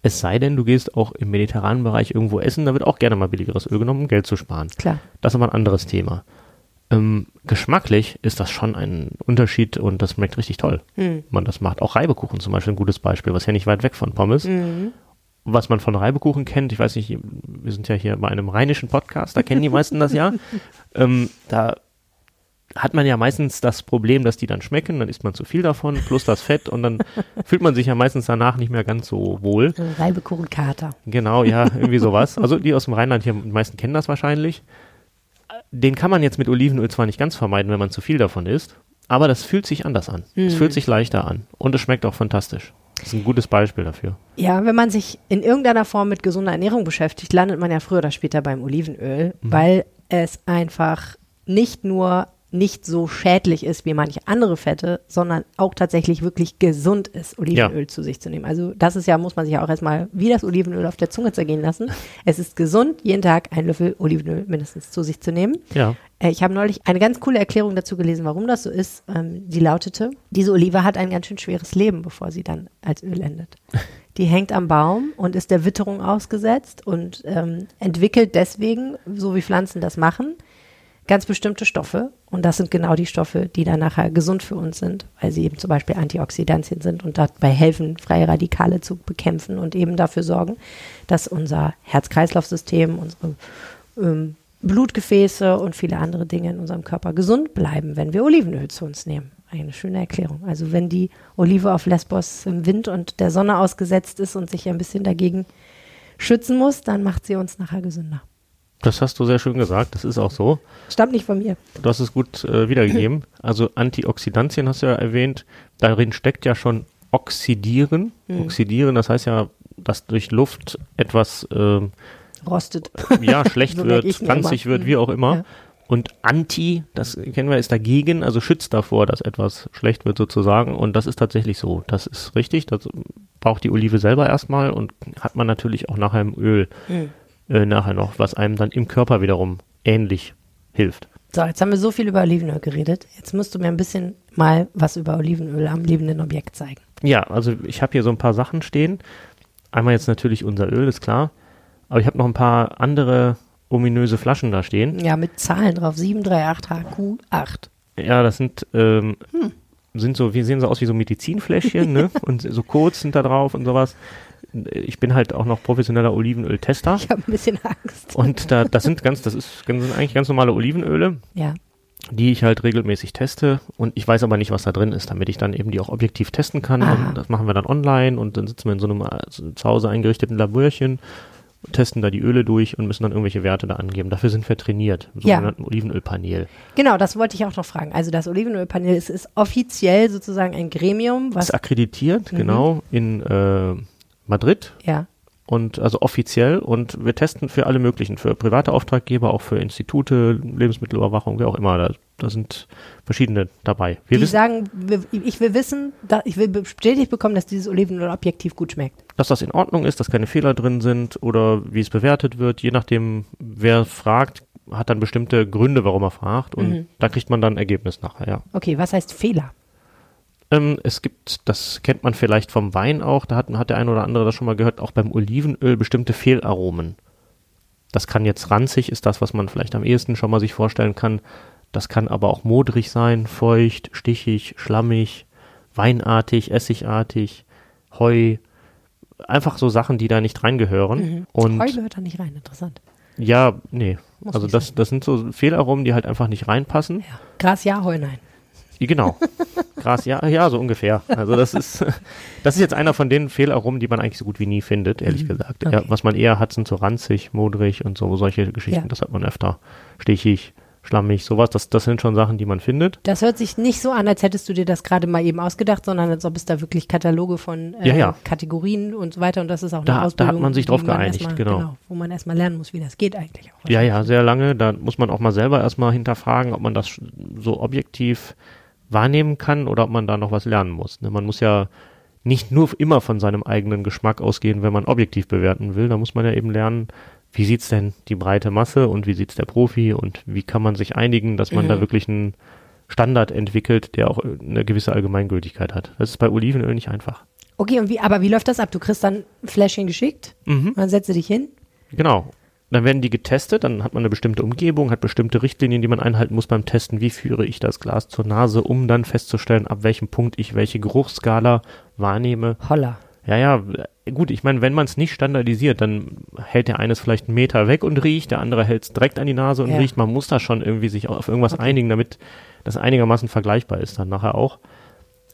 Es sei denn, du gehst auch im mediterranen Bereich irgendwo essen, da wird auch gerne mal billigeres Öl genommen, um Geld zu sparen. Klar. Das ist aber ein anderes Thema. Ähm, geschmacklich ist das schon ein Unterschied und das schmeckt richtig toll. Hm. Man das macht. Auch Reibekuchen zum Beispiel ein gutes Beispiel, was ja nicht weit weg von Pommes. Mhm. Was man von Reibekuchen kennt, ich weiß nicht, wir sind ja hier bei einem rheinischen Podcast, da kennen die meisten das ja. <laughs> Ähm, da hat man ja meistens das Problem, dass die dann schmecken, dann isst man zu viel davon, plus das Fett und dann <laughs> fühlt man sich ja meistens danach nicht mehr ganz so wohl. So Reibekuchenkater. Genau, ja, irgendwie sowas. Also die aus dem Rheinland hier, die meisten kennen das wahrscheinlich. Den kann man jetzt mit Olivenöl zwar nicht ganz vermeiden, wenn man zu viel davon isst, aber das fühlt sich anders an. Es fühlt sich leichter an und es schmeckt auch fantastisch. Das ist ein gutes Beispiel dafür. Ja, wenn man sich in irgendeiner Form mit gesunder Ernährung beschäftigt, landet man ja früher oder später beim Olivenöl, weil es einfach nicht nur nicht so schädlich ist wie manche andere Fette, sondern auch tatsächlich wirklich gesund ist, Olivenöl zu sich zu nehmen. Also das ist ja, muss man sich ja auch erstmal wie das Olivenöl auf der Zunge zergehen lassen. <laughs> Es ist gesund, jeden Tag ein Löffel Olivenöl mindestens zu sich zu nehmen. Ja. Äh, Ich habe neulich eine ganz coole Erklärung dazu gelesen, warum das so ist. Ähm, die lautete, diese Olive hat ein ganz schön schweres Leben, bevor sie dann als Öl endet. <laughs> Die hängt am Baum und ist der Witterung ausgesetzt und ähm, entwickelt deswegen, so wie Pflanzen das machen, ganz bestimmte Stoffe. Und das sind genau die Stoffe, die dann nachher gesund für uns sind, weil sie eben zum Beispiel Antioxidantien sind und dabei helfen, freie Radikale zu bekämpfen und eben dafür sorgen, dass unser Herz-Kreislauf-System, unsere ähm, Blutgefäße und viele andere Dinge in unserem Körper gesund bleiben, wenn wir Olivenöl zu uns nehmen. Eine schöne Erklärung. Also wenn die Olive auf Lesbos im Wind und der Sonne ausgesetzt ist und sich ein bisschen dagegen schützen muss, dann macht sie uns nachher gesünder. Das hast du sehr schön gesagt, das ist auch so. Stammt nicht von mir. Du hast es gut äh, wiedergegeben. <clears throat> Also Antioxidantien hast du ja erwähnt. Darin steckt ja schon Oxidieren. Oxidieren, das heißt ja, dass durch Luft etwas ähm, Rostet. <laughs> ja, schlecht So wird, ranzig wird, wie auch immer. Ja. Und Anti, das kennen wir, ist dagegen, also schützt davor, dass etwas schlecht wird sozusagen. Und das ist tatsächlich so. Das ist richtig. Das braucht die Olive selber erstmal und hat man natürlich auch nachher im Öl Mhm. Äh, nachher noch, was einem dann im Körper wiederum ähnlich hilft. So, jetzt haben wir so viel über Olivenöl geredet. Jetzt musst du mir ein bisschen mal was über Olivenöl am lebenden Objekt zeigen. Ja, also ich habe hier so ein paar Sachen stehen. Einmal jetzt natürlich unser Öl, ist klar. Aber ich habe noch ein paar andere ominöse Flaschen da stehen. Ja, mit Zahlen drauf. 738HQ8. Ja, das sind, ähm, Hm. sind so, wir sehen so aus wie so Medizinfläschchen, ne? <laughs> Und so Codes sind da drauf und sowas. Ich bin halt auch noch professioneller Olivenöl-Tester. Ich habe ein bisschen Angst. Und da, das sind ganz, das ist, sind eigentlich ganz normale Olivenöle, Ja. die ich halt regelmäßig teste. Und ich weiß aber nicht, was da drin ist, damit ich dann eben die auch objektiv testen kann. Aha. Und das machen wir dann online und dann sitzen wir in so einem äh, zu Hause eingerichteten Laborchen testen da die Öle durch und müssen dann irgendwelche Werte da angeben. Dafür sind wir trainiert, im Ja. sogenannten Olivenölpanel. Genau, das wollte ich auch noch fragen. Also das Olivenölpanel ist, ist offiziell sozusagen ein Gremium, was Ist akkreditiert, Mhm. genau, in äh, Madrid ja, und also offiziell und wir testen für alle möglichen, für private Auftraggeber, auch für Institute, Lebensmittelüberwachung, wer auch immer. Da, da sind verschiedene dabei. Wir die wissen, sagen, wir, ich will wissen, ich will bestätigt bekommen, dass dieses Olivenöl objektiv gut schmeckt. dass das in Ordnung ist, dass keine Fehler drin sind oder wie es bewertet wird. Je nachdem, wer fragt, hat dann bestimmte Gründe, warum er fragt und Mhm. da kriegt man dann ein Ergebnis nachher, ja. Okay, was heißt Fehler? Ähm, es gibt, das kennt man vielleicht vom Wein auch, da hat, hat der eine oder andere das schon mal gehört, auch beim Olivenöl bestimmte Fehlaromen. Das kann jetzt ranzig, ist das, was man vielleicht am ehesten schon mal sich vorstellen kann. Das kann aber auch modrig sein, feucht, stichig, schlammig, weinartig, essigartig, Heu. Einfach so Sachen, die da nicht reingehören. Und Heu gehört da nicht rein, interessant. ja, nee. Muss also das, das sind so Fehlaromen, die halt einfach nicht reinpassen. Ja. Gras ja, Heu nein. Ja, Genau. Gras, ja, ja, so ungefähr. Also das ist, das ist jetzt einer von den Fehlaromen, die man eigentlich so gut wie nie findet, ehrlich gesagt. Ja, Mhm. Okay. was man eher hat, sind so ranzig, modrig und so solche Geschichten. Ja. Das hat man öfter. Stichig, schlammig, sowas. Das, das sind schon Sachen, die man findet. Das hört sich nicht so an, als hättest du dir das gerade mal eben ausgedacht, sondern als ob es da wirklich Kataloge von äh, Ja, ja. Kategorien und so weiter und das ist auch Da- eine da Ausbildung. hat man sich drauf geeinigt, erstmal- genau. Wo man erstmal lernen muss, wie das geht eigentlich auch. Ja, ja, sehr lange. Da muss man auch mal selber erstmal hinterfragen, ob man das so objektiv wahrnehmen kann oder ob man da noch was lernen muss. Ne? Man muss ja nicht nur immer von seinem eigenen Geschmack ausgehen, wenn man objektiv bewerten will. Da muss man ja eben lernen, wie sieht's denn die breite Masse und wie sieht's der Profi und wie kann man sich einigen, dass man da wirklich einen Standard entwickelt, der auch eine gewisse Allgemeingültigkeit hat. Das ist bei Olivenöl nicht einfach. Okay, und wie, aber wie läuft das ab? Du kriegst dann ein Fläschchen geschickt, Mhm. dann setzt du dich hin. Genau. Dann werden die getestet, dann hat man eine bestimmte Umgebung, hat bestimmte Richtlinien, die man einhalten muss beim Testen. Wie führe ich das Glas zur Nase, um dann festzustellen, ab welchem Punkt ich welche Geruchsskala wahrnehme. Holla. Ja, ja, gut, ich meine, wenn man es nicht standardisiert, dann hält der eines vielleicht einen Meter weg und riecht, der andere hält es direkt an die Nase und Ja. riecht. Man muss da schon irgendwie sich auf irgendwas einigen, damit das einigermaßen vergleichbar ist dann nachher auch.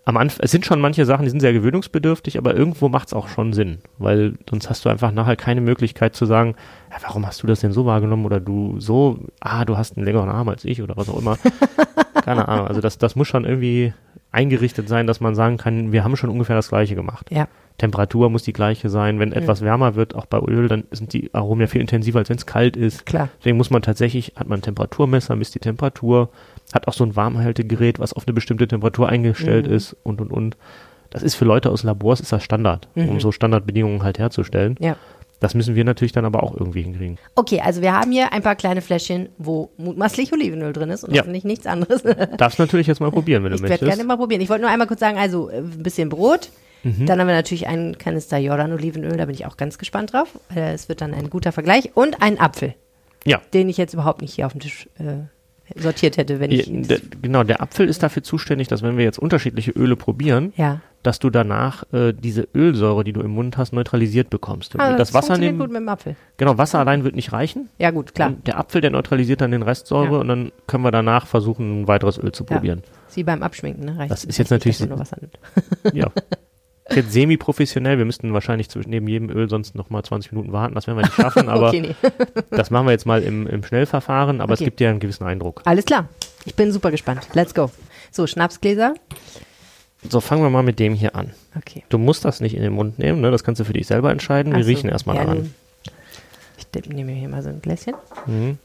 Am Anfang, es sind schon manche Sachen, die sind sehr gewöhnungsbedürftig, aber irgendwo macht es auch schon Sinn, weil sonst hast du einfach nachher keine Möglichkeit zu sagen, ja, warum hast du das denn so wahrgenommen oder du so, ah, du hast einen längeren Arm als ich oder was auch immer. <laughs> Keine Ahnung, also das, das muss schon irgendwie eingerichtet sein, dass man sagen kann, wir haben schon ungefähr das Gleiche gemacht. Ja. Temperatur muss die gleiche sein. Wenn etwas wärmer wird, auch bei Öl, dann sind die Aromen ja viel intensiver, als wenn es kalt ist. Klar. Deswegen muss man tatsächlich, hat man ein Temperaturmesser, misst die Temperatur, hat auch so ein Warmhaltegerät, was auf eine bestimmte Temperatur eingestellt Mhm. ist und, und, und. Das ist für Leute aus Labors, ist das Standard, um so Standardbedingungen halt herzustellen. Mhm. Ja. Das müssen wir natürlich dann aber auch irgendwie hinkriegen. Okay, also wir haben hier ein paar kleine Fläschchen, wo mutmaßlich Olivenöl drin ist und Ja. hoffentlich nichts anderes. <laughs> Darfst natürlich jetzt mal probieren, wenn Ich du werde möchtest. gerne mal probieren. Ich wollte nur einmal kurz sagen, also äh, ein bisschen Brot. Mhm. Dann haben wir natürlich einen Kanister Jordan-Olivenöl, da bin ich auch ganz gespannt drauf. Äh, Es wird dann ein guter Vergleich. Und einen Apfel, ja. den ich jetzt überhaupt nicht hier auf dem Tisch äh, sortiert hätte, wenn Ja, ich ihn. der, genau, der Apfel ist dafür zuständig, dass wenn wir jetzt unterschiedliche Öle probieren, Ja. dass du danach äh, diese Ölsäure, die du im Mund hast, neutralisiert bekommst. Ah, das Wasser funktioniert nehmen, gut mit dem Apfel. genau, Wasser allein wird nicht reichen. Ja, gut, klar. Und der Apfel, der neutralisiert dann den Restsäure Ja. und dann können wir danach versuchen, ein weiteres Öl zu Ja. probieren. Sie beim Abschminken, ne? Reicht Das ist jetzt natürlich- dass man nur Wasser nimmt. Ja. <laughs> Ist Jetzt semi-professionell, wir müssten wahrscheinlich zwischen neben jedem Öl sonst nochmal 20 Minuten warten, das werden wir nicht schaffen, <laughs> aber okay, nee. <laughs> das machen wir jetzt mal im, im Schnellverfahren, aber Okay. es gibt ja einen gewissen Eindruck. Alles klar. Ich bin super gespannt. Let's go. So, Schnapsgläser. So, fangen wir mal mit dem hier an. Okay. Du musst das nicht in den Mund nehmen, ne? das kannst du für dich selber entscheiden. Wir so. riechen erstmal Ja, daran. Ich nehme mir hier mal so ein Gläschen. Mhm.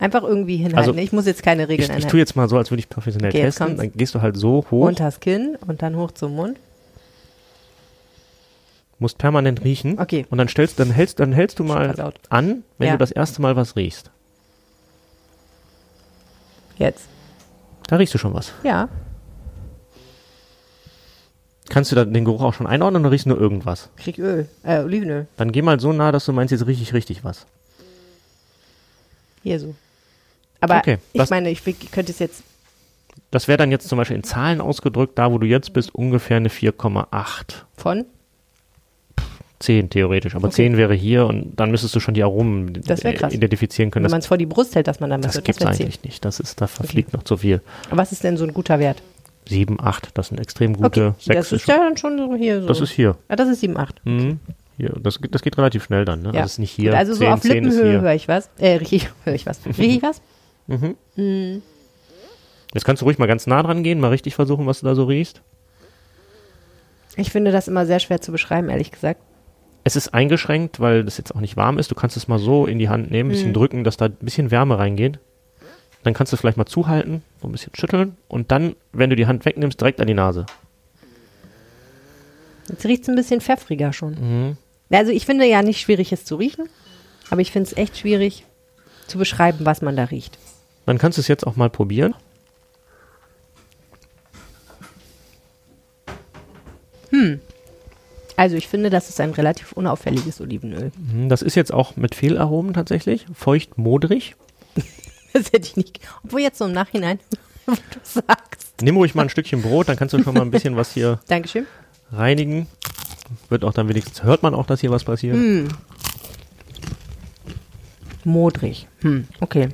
Einfach irgendwie hinhalten. Also, ich muss jetzt keine Regeln Ich, ich einhalten. tue jetzt mal so, als würde ich professionell Okay, testen. Dann gehst du halt so hoch, Unters Kinn und dann hoch zum Mund. Musst permanent riechen. Okay. Und dann stellst, dann hältst, dann hältst du mal an, wenn Ja. du das erste Mal was riechst. Jetzt. Da riechst du schon was. Ja. Kannst du da den Geruch auch schon einordnen oder riechst du nur irgendwas? Krieg Öl. Äh, Olivenöl. Dann geh mal so nah, dass du meinst, jetzt riech ich richtig was. Hier so. Aber Okay, ich was- meine, ich könnte es jetzt. Das wäre dann jetzt zum Beispiel in Zahlen ausgedrückt, da wo du jetzt bist, ungefähr eine 4,8. Von? 10 theoretisch, aber Okay. 10 wäre hier und dann müsstest du schon die Aromen Das äh, identifizieren können. Wenn man Das, es vor die Brust hält, dass man dann was das gibt's wär zehn. eigentlich nicht. Das ist, da verfliegt noch zu viel. Aber Was ist denn so ein guter Wert? 7, 8, das sind extrem gute. Okay, 6 das ist ja dann schon so hier so. das ist hier. ah, das ist 7, 8. Mhm. Hier, das, geht- das geht relativ schnell dann, ne? Ja. Also es ist nicht hier. also so 10, auf 10 ist Lippenhöhe <laughs> höre ich was. Äh, riech ich, höre ich was. Riech ich was? Jetzt kannst du ruhig mal ganz nah dran gehen, mal richtig versuchen, was du da so riechst. Ich finde das immer sehr schwer zu beschreiben, ehrlich gesagt. Es ist eingeschränkt, weil das jetzt auch nicht warm ist. Du kannst es mal so in die Hand nehmen, ein Mhm. bisschen drücken, dass da ein bisschen Wärme reingeht. Dann kannst du es vielleicht mal zuhalten, so ein bisschen schütteln und dann, wenn du die Hand wegnimmst, direkt an die Nase. Jetzt riecht es ein bisschen pfeffriger schon. Mhm. Also ich finde ja nicht schwierig, es zu riechen, aber ich finde es echt schwierig zu beschreiben, was man da riecht. Dann kannst du es jetzt auch mal probieren. Also ich finde, das ist ein relativ unauffälliges Olivenöl. Mhm, Das ist jetzt auch mit Fehlaromen tatsächlich. Feucht, modrig. <laughs> Das hätte ich nicht. Obwohl jetzt so im Nachhinein, <laughs> wo du sagst. Nimm ruhig mal ein Stückchen Brot, dann kannst du schon mal ein bisschen was hier Dankeschön. reinigen. Wird auch dann wenigstens, hört man auch, dass hier was passiert. Modrig. Hm, okay.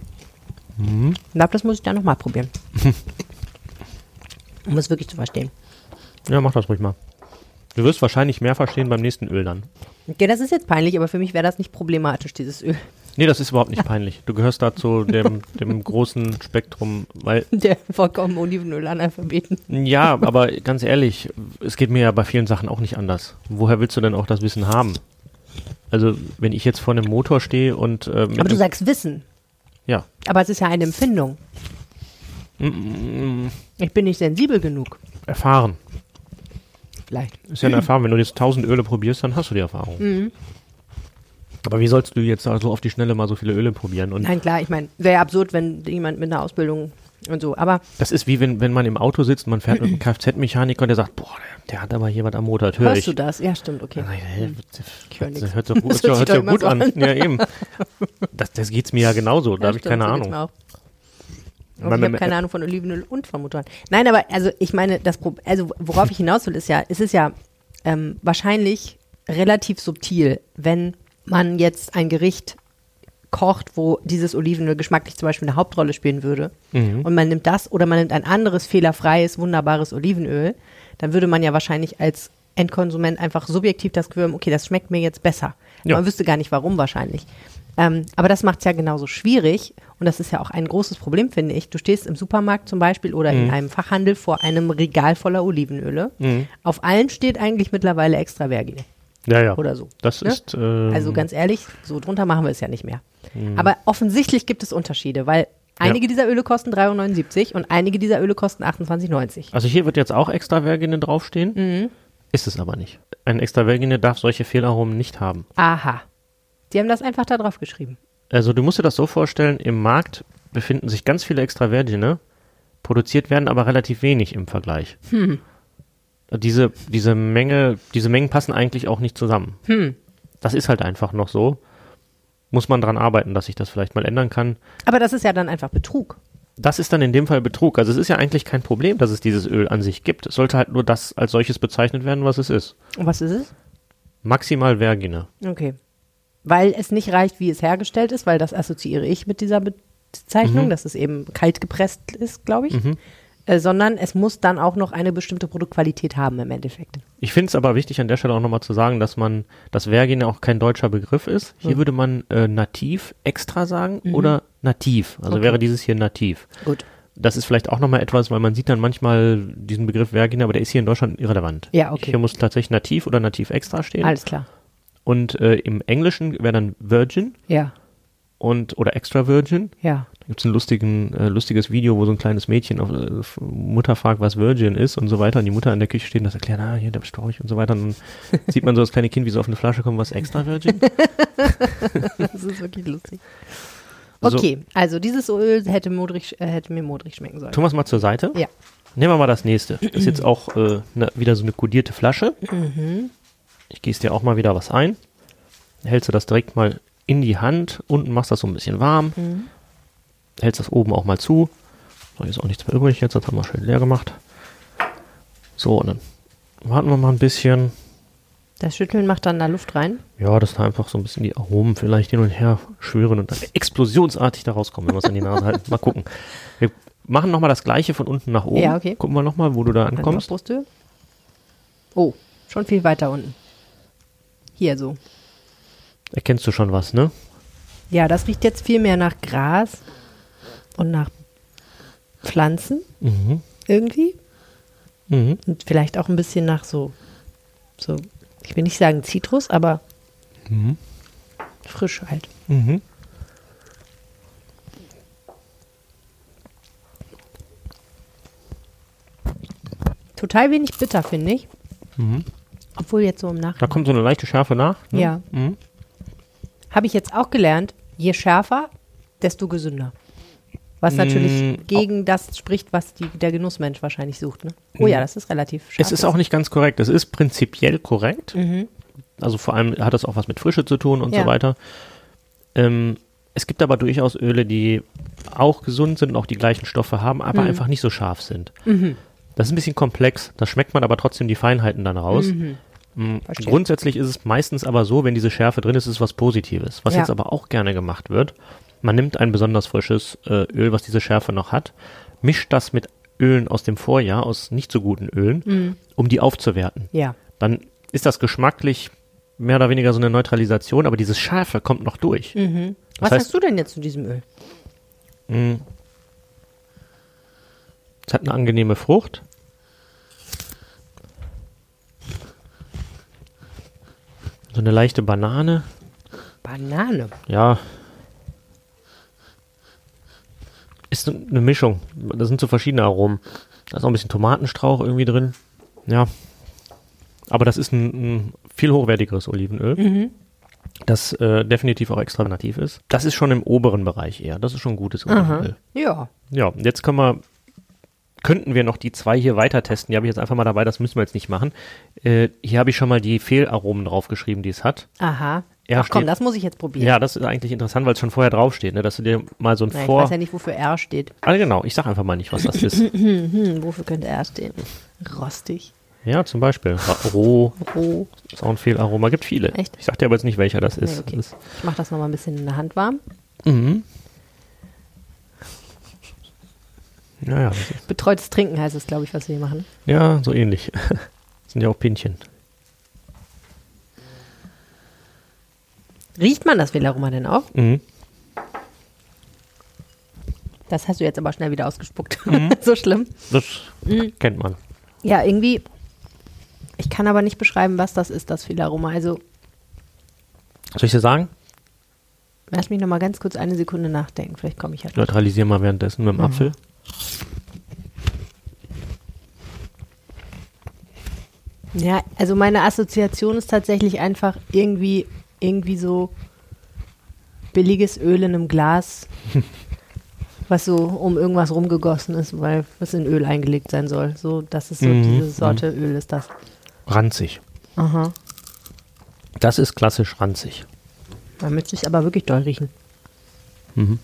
Ich glaube, das muss ich dann nochmal probieren. <laughs> um es wirklich zu verstehen. Ja, mach das ruhig mal. Du wirst wahrscheinlich mehr verstehen beim nächsten Öl dann. Okay, das ist jetzt peinlich, aber für mich wäre das nicht problematisch, dieses Öl. Nee, das ist überhaupt nicht peinlich. Du gehörst da zu dem, <laughs> dem großen Spektrum, weil, Der vollkommen Olivenöl-Analphabeten. ja, aber ganz ehrlich, es geht mir ja bei vielen Sachen auch nicht anders. Woher willst du denn auch das Wissen haben? Also, wenn ich jetzt vor einem Motor stehe und, äh, Aber du sagst Wissen. ja, Aber es ist ja eine Empfindung. Ich bin nicht sensibel genug. erfahren. Vielleicht. Ist ja eine Erfahrung. Wenn du jetzt tausend Öle probierst, dann hast du die Erfahrung. Mhm. Aber wie sollst du jetzt da so auf die Schnelle mal so viele Öle probieren? Und Nein, klar, ich meine, wäre ja absurd, wenn jemand mit einer Ausbildung und so. Aber das ist wie wenn, wenn man im Auto sitzt und man fährt mit einem <clears throat> Kfz-Mechaniker und der sagt, boah, der, der hat aber hier was am Motor, höre hörst ich. du das? Ja, stimmt, okay. Ich hör nix. das hört sich ja gut an. an. Ja, eben. Das, das geht's mir ja genauso, da Ja, habe ich keine so Ahnung. mir auch. Und Weil ich habe keine Ahnung von Olivenöl und von Motoren. Nein, aber also ich meine, das Pro also worauf ich hinaus will, ist ja, es ist ja ähm, wahrscheinlich relativ subtil, wenn man jetzt ein Gericht kocht, wo dieses Olivenöl geschmacklich zum Beispiel eine Hauptrolle spielen würde Mhm. und man nimmt das oder man nimmt ein anderes fehlerfreies, wunderbares Olivenöl, dann würde man ja wahrscheinlich als Endkonsument einfach subjektiv das Gefühl haben, okay, das schmeckt mir jetzt besser. Ja. Man wüsste gar nicht warum wahrscheinlich. Ähm, aber das macht es ja genauso schwierig und das ist ja auch ein großes Problem, finde ich. Du stehst im Supermarkt zum Beispiel oder Mhm. in einem Fachhandel vor einem Regal voller Olivenöle. Auf allen steht eigentlich mittlerweile extra Vergine Ja, ja. oder so. Das ne? ist, ähm, Also ganz ehrlich, so drunter machen wir es ja nicht mehr. Aber offensichtlich gibt es Unterschiede, weil einige dieser Öle kosten 3,79 und einige dieser Öle kosten 28,90. also hier wird jetzt auch extra Vergine draufstehen. Mhm. Ist es aber nicht. Ein extra Vergine darf solche Fehlaromen nicht haben. Aha. Die haben das einfach da drauf geschrieben. Also du musst dir das so vorstellen, im Markt befinden sich ganz viele extra Vergine, produziert werden aber relativ wenig im Vergleich. Hm. Diese, diese Menge, diese Mengen passen eigentlich auch nicht zusammen. Hm. Das ist halt einfach noch so. Muss man dran arbeiten, dass sich das vielleicht mal ändern kann. Aber das ist ja dann einfach Betrug. Das ist dann in dem Fall Betrug. Also es ist ja eigentlich kein Problem, dass es dieses Öl an sich gibt. Es sollte halt nur das als solches bezeichnet werden, was es ist. Und was ist es? Maximal Vergine. Okay. Weil es nicht reicht, wie es hergestellt ist, weil das assoziiere ich mit dieser Bezeichnung, dass es eben kalt gepresst ist, glaube ich. Äh, sondern es muss dann auch noch eine bestimmte Produktqualität haben im Endeffekt. Ich finde es aber wichtig, an der Stelle auch nochmal zu sagen, dass man, dass Vergine auch kein deutscher Begriff ist. Hier würde man äh, nativ extra sagen oder nativ. Also Mhm. Okay. wäre dieses hier nativ. Gut. Das ist vielleicht auch nochmal etwas, weil man sieht dann manchmal diesen Begriff Vergine, aber der ist hier in Deutschland irrelevant. Ja, okay. Hier muss tatsächlich nativ oder nativ extra stehen. Alles klar. Und äh, im Englischen wäre dann Virgin Ja, und oder extra Virgin. ja. Da gibt es ein lustigen, äh, lustiges Video, wo so ein kleines Mädchen auf äh, Mutter fragt, was Virgin ist und so weiter. Und die Mutter in der Küche steht und das erklärt, ah, hier der Storch und so weiter. Und dann <laughs> sieht man so das kleine Kind, wie so auf eine Flasche kommt, was extra Virgin. <laughs> Das ist wirklich lustig. So. Okay, also dieses Öl hätte, modrig, äh, hätte mir modrig schmecken sollen. Tun wir es mal zur Seite. Ja. Nehmen wir mal das nächste. Das ist jetzt auch äh, ne, wieder so eine kodierte Flasche. Mhm. Ich gieße dir auch mal wieder was ein. Hältst du das direkt mal in die Hand. Unten machst du das so ein bisschen warm. Mhm. Hältst das oben auch mal zu. So, ist auch nichts mehr übrig jetzt. Das haben wir schön leer gemacht. So, und dann warten wir mal ein bisschen. Das Schütteln macht dann da Luft rein. Ja, dass da einfach so ein bisschen die Aromen vielleicht hin und her schwören und dann explosionsartig da rauskommen, wenn wir es an die Nase halten. Mal gucken. Wir machen nochmal das gleiche von unten nach oben. Ja, okay. Gucken wir nochmal, wo du da ankommst. Oh, schon viel weiter unten. Hier so. Erkennst du schon was, ne? Ja, das riecht jetzt viel mehr nach Gras und nach Pflanzen Mhm. irgendwie. Mhm. Und vielleicht auch ein bisschen nach so, so, ich will nicht sagen Zitrus, aber Mhm. frisch halt. Mhm. Total wenig bitter, finde ich. Mhm. Obwohl jetzt so im Da Nachhinein. kommt so eine leichte Schärfe nach. Ne? Ja. Mhm. Habe ich jetzt auch gelernt, je schärfer, desto gesünder. Was natürlich Mm, gegen das spricht, was die, der Genussmensch wahrscheinlich sucht. Ne? Oh ja, das ist relativ scharf. Es ist auch nicht ganz korrekt. Es ist prinzipiell korrekt. Mhm. Also vor allem hat das auch was mit Frische zu tun und Ja. so weiter. Ähm, es gibt aber durchaus Öle, die auch gesund sind und auch die gleichen Stoffe haben, aber Mhm. einfach nicht so scharf sind. Das ist ein bisschen komplex. Da schmeckt man aber trotzdem die Feinheiten dann raus. Mhm. Verstehe. Grundsätzlich ist es meistens aber so, wenn diese Schärfe drin ist, ist es was Positives. Was Ja. jetzt aber auch gerne gemacht wird, man nimmt ein besonders frisches äh, Öl, was diese Schärfe noch hat, mischt das mit Ölen aus dem Vorjahr, aus nicht so guten Ölen, Mhm. um die aufzuwerten. Ja. Dann ist das geschmacklich mehr oder weniger so eine Neutralisation, aber dieses Scharfe kommt noch durch. Mhm. Was heißt- hast du denn jetzt zu diesem Öl? Mm. Es hat eine angenehme Frucht. So eine leichte Banane. Banane. Ja. Ist eine Mischung. Da sind so verschiedene Aromen. Da ist auch ein bisschen Tomatenstrauch irgendwie drin. Ja. Aber das ist ein, ein viel hochwertigeres Olivenöl. Das äh, definitiv auch extra nativ ist. Das ist schon im oberen Bereich eher. Das ist schon gutes Olivenöl. Ja. Ja, und jetzt können wir, könnten wir noch die zwei hier weiter testen. Die habe ich jetzt einfach mal dabei, das müssen wir jetzt nicht machen. Äh, hier habe ich schon mal die Fehlaromen draufgeschrieben, die es hat. Aha. Ja, Ach komm, steht- das muss ich jetzt probieren. Ja, das ist eigentlich interessant, weil es schon vorher draufsteht, ne? dass du dir mal so ein Na, ich Vor... weiß ja nicht, wofür R steht. ah, genau, ich sag einfach mal nicht, was das ist. <laughs> Hm, wofür könnte R stehen? Rostig. ja, zum Beispiel. Roh Roh. ist auch ein Fehlaroma, gibt viele. Echt? Ich sag dir aber jetzt nicht, welcher das Nee, ist. okay. Das ist Ich mache das nochmal ein bisschen in der Hand warm. mhm. Ja, ja, Betreutes Trinken heißt es, glaube ich, was wir hier machen. ja, so ähnlich. Das <laughs> sind ja auch Pinchen. Riecht man das Felaroma denn auch? Mhm. Das hast du jetzt aber schnell wieder ausgespuckt. Mhm. <laughs> so schlimm. Das Mhm. kennt man. Ja, irgendwie. Ich kann aber nicht beschreiben, was das ist, das Felaroma. Also Soll ich dir sagen? lass mich nochmal ganz kurz eine Sekunde nachdenken. Vielleicht komme ich ja. Neutralisieren mal währenddessen mit dem Apfel. Ja, also meine Assoziation ist tatsächlich einfach irgendwie, irgendwie so billiges Öl in einem Glas, <laughs> was so um irgendwas rumgegossen ist, weil es in Öl eingelegt sein soll. So, das ist so Mhm, diese Sorte Öl ist das. Ranzig. Aha. Das ist klassisch ranzig. Man müsste sich aber wirklich doll riechen. Mhm.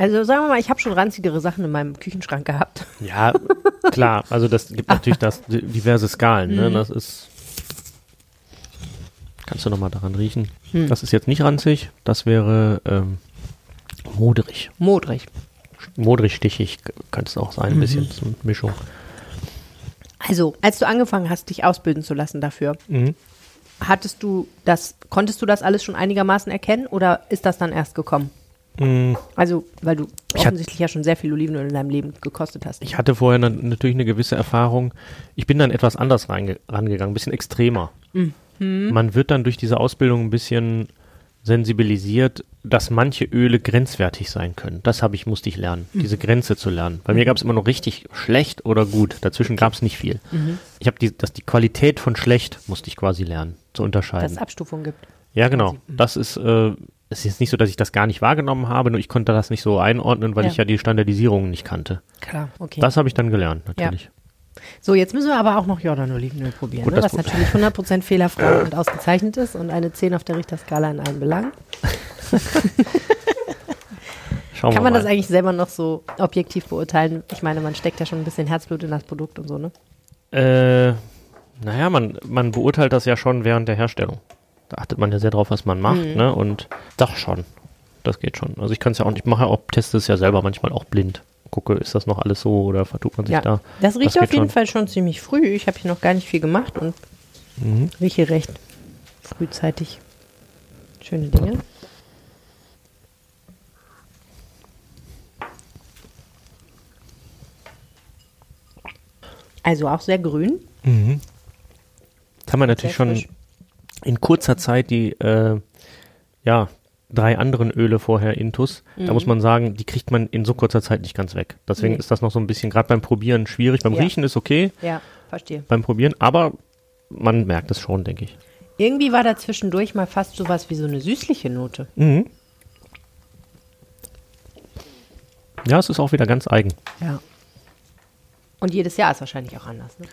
Also sagen wir mal, ich habe schon ranzigere Sachen in meinem Küchenschrank gehabt. Ja, klar. Also das gibt <laughs> natürlich das di- diverse Skalen. Ne? Das ist. Kannst du noch mal daran riechen? Das ist jetzt nicht ranzig. Das wäre ähm, modrig. Modrig. Modrig stichig k- könnte es auch sein. Ein bisschen so eine Mischung. Also, als du angefangen hast, dich ausbilden zu lassen dafür, Mhm. hattest du das, konntest du das alles schon einigermaßen erkennen oder ist das dann erst gekommen? Mm, Also, weil du Ich hat- offensichtlich ja schon sehr viel Olivenöl in deinem Leben gekostet hast. Ich hatte vorher na- natürlich eine gewisse Erfahrung. Ich bin dann etwas anders rangegangen, ein bisschen extremer. Man wird dann durch diese Ausbildung ein bisschen sensibilisiert, dass manche Öle grenzwertig sein können. Das habe ich, musste ich lernen, diese Grenze zu lernen. Bei mir gab es immer noch richtig schlecht oder gut. Dazwischen gab es nicht viel. Ich habe die, dass die Qualität von schlecht musste ich quasi lernen, zu dass unterscheiden. es Abstufungen gibt. Ja, genau. Das ist, äh, es ist jetzt nicht so, dass ich das gar nicht wahrgenommen habe, nur ich konnte das nicht so einordnen, weil Ja. ich ja die Standardisierung nicht kannte. Klar, okay. Das habe ich dann gelernt, natürlich. so, jetzt müssen wir aber auch noch Jordan-Olivenöl probieren, Gut, ne? das was natürlich 100% fehlerfrei <laughs> und ausgezeichnet ist und eine 10 auf der Richterskala in allen Belangen. <laughs> Schauen Kann man mal. das eigentlich selber noch so objektiv beurteilen? Ich meine, man steckt ja schon ein bisschen Herzblut in das Produkt und so, ne? Äh, naja, man, man beurteilt das ja schon während der Herstellung. Da achtet man ja sehr drauf, was man macht, Mhm. ne? Und doch schon. Das geht schon. Also ich kann es ja auch nicht, ich mache ja auch, teste es ja selber manchmal auch blind. Gucke, ist das noch alles so oder vertut man sich Ja, da? das riecht geht auf jeden schon. Fall schon ziemlich früh. Ich habe hier noch gar nicht viel gemacht und Mhm. Rieche recht frühzeitig schöne Dinge. Also auch sehr grün. Mhm. Jetzt haben wir natürlich schon. In kurzer Zeit die äh, ja, drei anderen Öle vorher intus. Da muss man sagen, die kriegt man in so kurzer Zeit nicht ganz weg. Deswegen Nee. ist das noch so ein bisschen, gerade beim Probieren schwierig. Beim Ja. Riechen ist okay, Ja, verstehe. beim Probieren, aber man merkt es schon, denke ich. Irgendwie war da zwischendurch mal fast sowas wie so eine süßliche Note. Mhm. Ja, es ist auch wieder ganz eigen. Ja. Und jedes Jahr ist wahrscheinlich auch anders. Ne?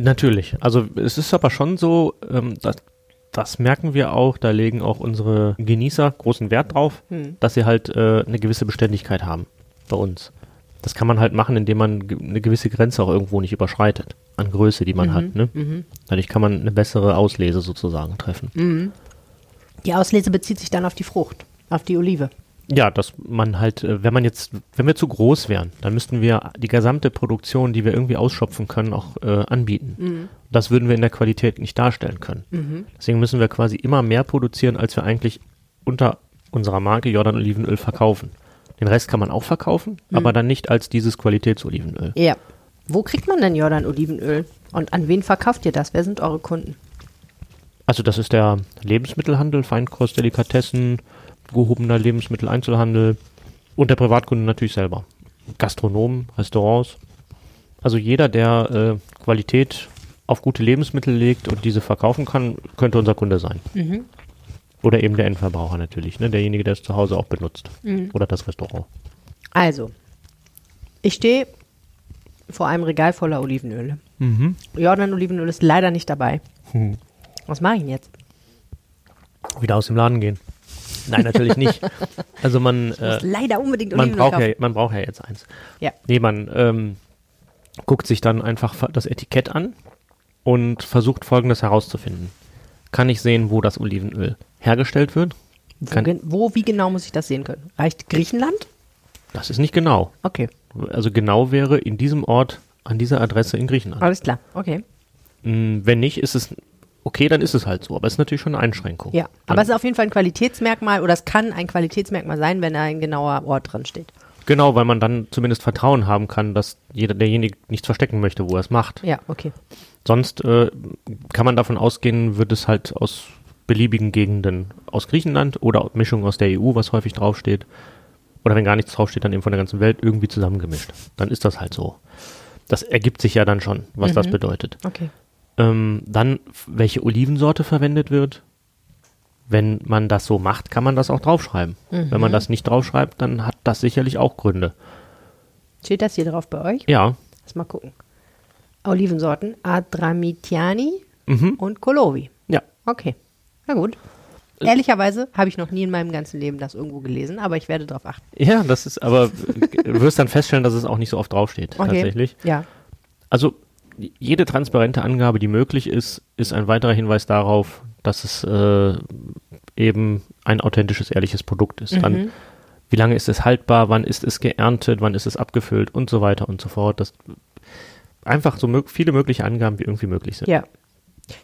Natürlich. Also es ist aber schon so, ähm, das, das merken wir auch, da legen auch unsere Genießer großen Wert drauf, dass sie halt äh, eine gewisse Beständigkeit haben bei uns. Das kann man halt machen, indem man ge- eine gewisse Grenze auch irgendwo nicht überschreitet an Größe, die man hat. Ne? Dadurch kann man eine bessere Auslese sozusagen treffen. Die Auslese bezieht sich dann auf die Frucht, auf die Olive. Ja, dass man halt, äh, wenn man jetzt, wenn wir zu groß wären, dann müssten wir die gesamte Produktion, die wir irgendwie ausschöpfen können, auch äh, anbieten. Das würden wir in der Qualität nicht darstellen können. Deswegen müssen wir quasi immer mehr produzieren, als wir eigentlich unter unserer Marke Jordan Olivenöl verkaufen. Den Rest kann man auch verkaufen, aber dann nicht als dieses Qualitätsolivenöl. Ja. Wo kriegt man denn Jordan Olivenöl? Und an wen verkauft ihr das? Wer sind eure Kunden? Also das ist der Lebensmittelhandel, Feinkost, Delikatessen, gehobener Lebensmitteleinzelhandel und der Privatkunde natürlich selber. Gastronomen, Restaurants. Also jeder, der äh, Qualität auf gute Lebensmittel legt und diese verkaufen kann, könnte unser Kunde sein. Oder eben der Endverbraucher natürlich, ne? derjenige, der es zu Hause auch benutzt. Oder das Restaurant. Also, ich stehe vor einem Regal voller Olivenöle. Jordan Olivenöl ist leider nicht dabei. Was mache ich denn jetzt? Wieder aus dem Laden gehen. Nein, natürlich nicht. Also man, äh, leider unbedingt man, braucht ja, man braucht ja jetzt eins. Ja. Nee, man ähm, guckt sich dann einfach fa- das Etikett an und versucht folgendes herauszufinden. Kann ich sehen, wo das Olivenöl hergestellt wird? Wo, wo, wie genau muss ich das sehen können? Reicht Griechenland? das ist nicht genau. Okay, Also genau wäre in diesem Ort, an dieser Adresse in Griechenland. alles klar. Okay. Mm, Wenn nicht, ist es okay, dann ist es halt so. Aber es ist natürlich schon eine Einschränkung. Ja, aber es ist auf jeden Fall ein Qualitätsmerkmal oder es kann ein Qualitätsmerkmal sein, wenn da ein genauer Ort drin steht. Genau, weil man dann zumindest Vertrauen haben kann, dass jeder derjenige nichts verstecken möchte, wo er es macht. Ja, okay. Sonst äh, kann man davon ausgehen, wird es halt aus beliebigen Gegenden aus Griechenland oder Mischung aus der EU, was häufig draufsteht. Oder wenn gar nichts draufsteht, dann eben von der ganzen Welt irgendwie zusammengemischt. Dann ist das halt so. Das ergibt sich ja dann schon, was das bedeutet. Okay. Ähm, dann, welche Olivensorte verwendet wird. Wenn man das so macht, kann man das auch draufschreiben. Wenn man das nicht draufschreibt, dann hat das sicherlich auch Gründe. Steht das hier drauf bei euch? Ja, Lass mal gucken. Olivensorten Adramitiani mhm. und Kolovi. ja. Okay. Na gut. Ehrlicherweise habe ich noch nie in meinem ganzen Leben das irgendwo gelesen, aber ich werde darauf achten. Ja, das ist, aber <laughs> du wirst dann feststellen, dass es auch nicht so oft draufsteht, Okay. tatsächlich. Ja. Also jede transparente Angabe, die möglich ist, ist ein weiterer Hinweis darauf, dass es äh, eben ein authentisches, ehrliches Produkt ist. Dann, wie lange ist es haltbar, wann ist es geerntet, wann ist es abgefüllt und so weiter und so fort. Das einfach so mö viele mögliche Angaben, wie irgendwie möglich sind. Ja.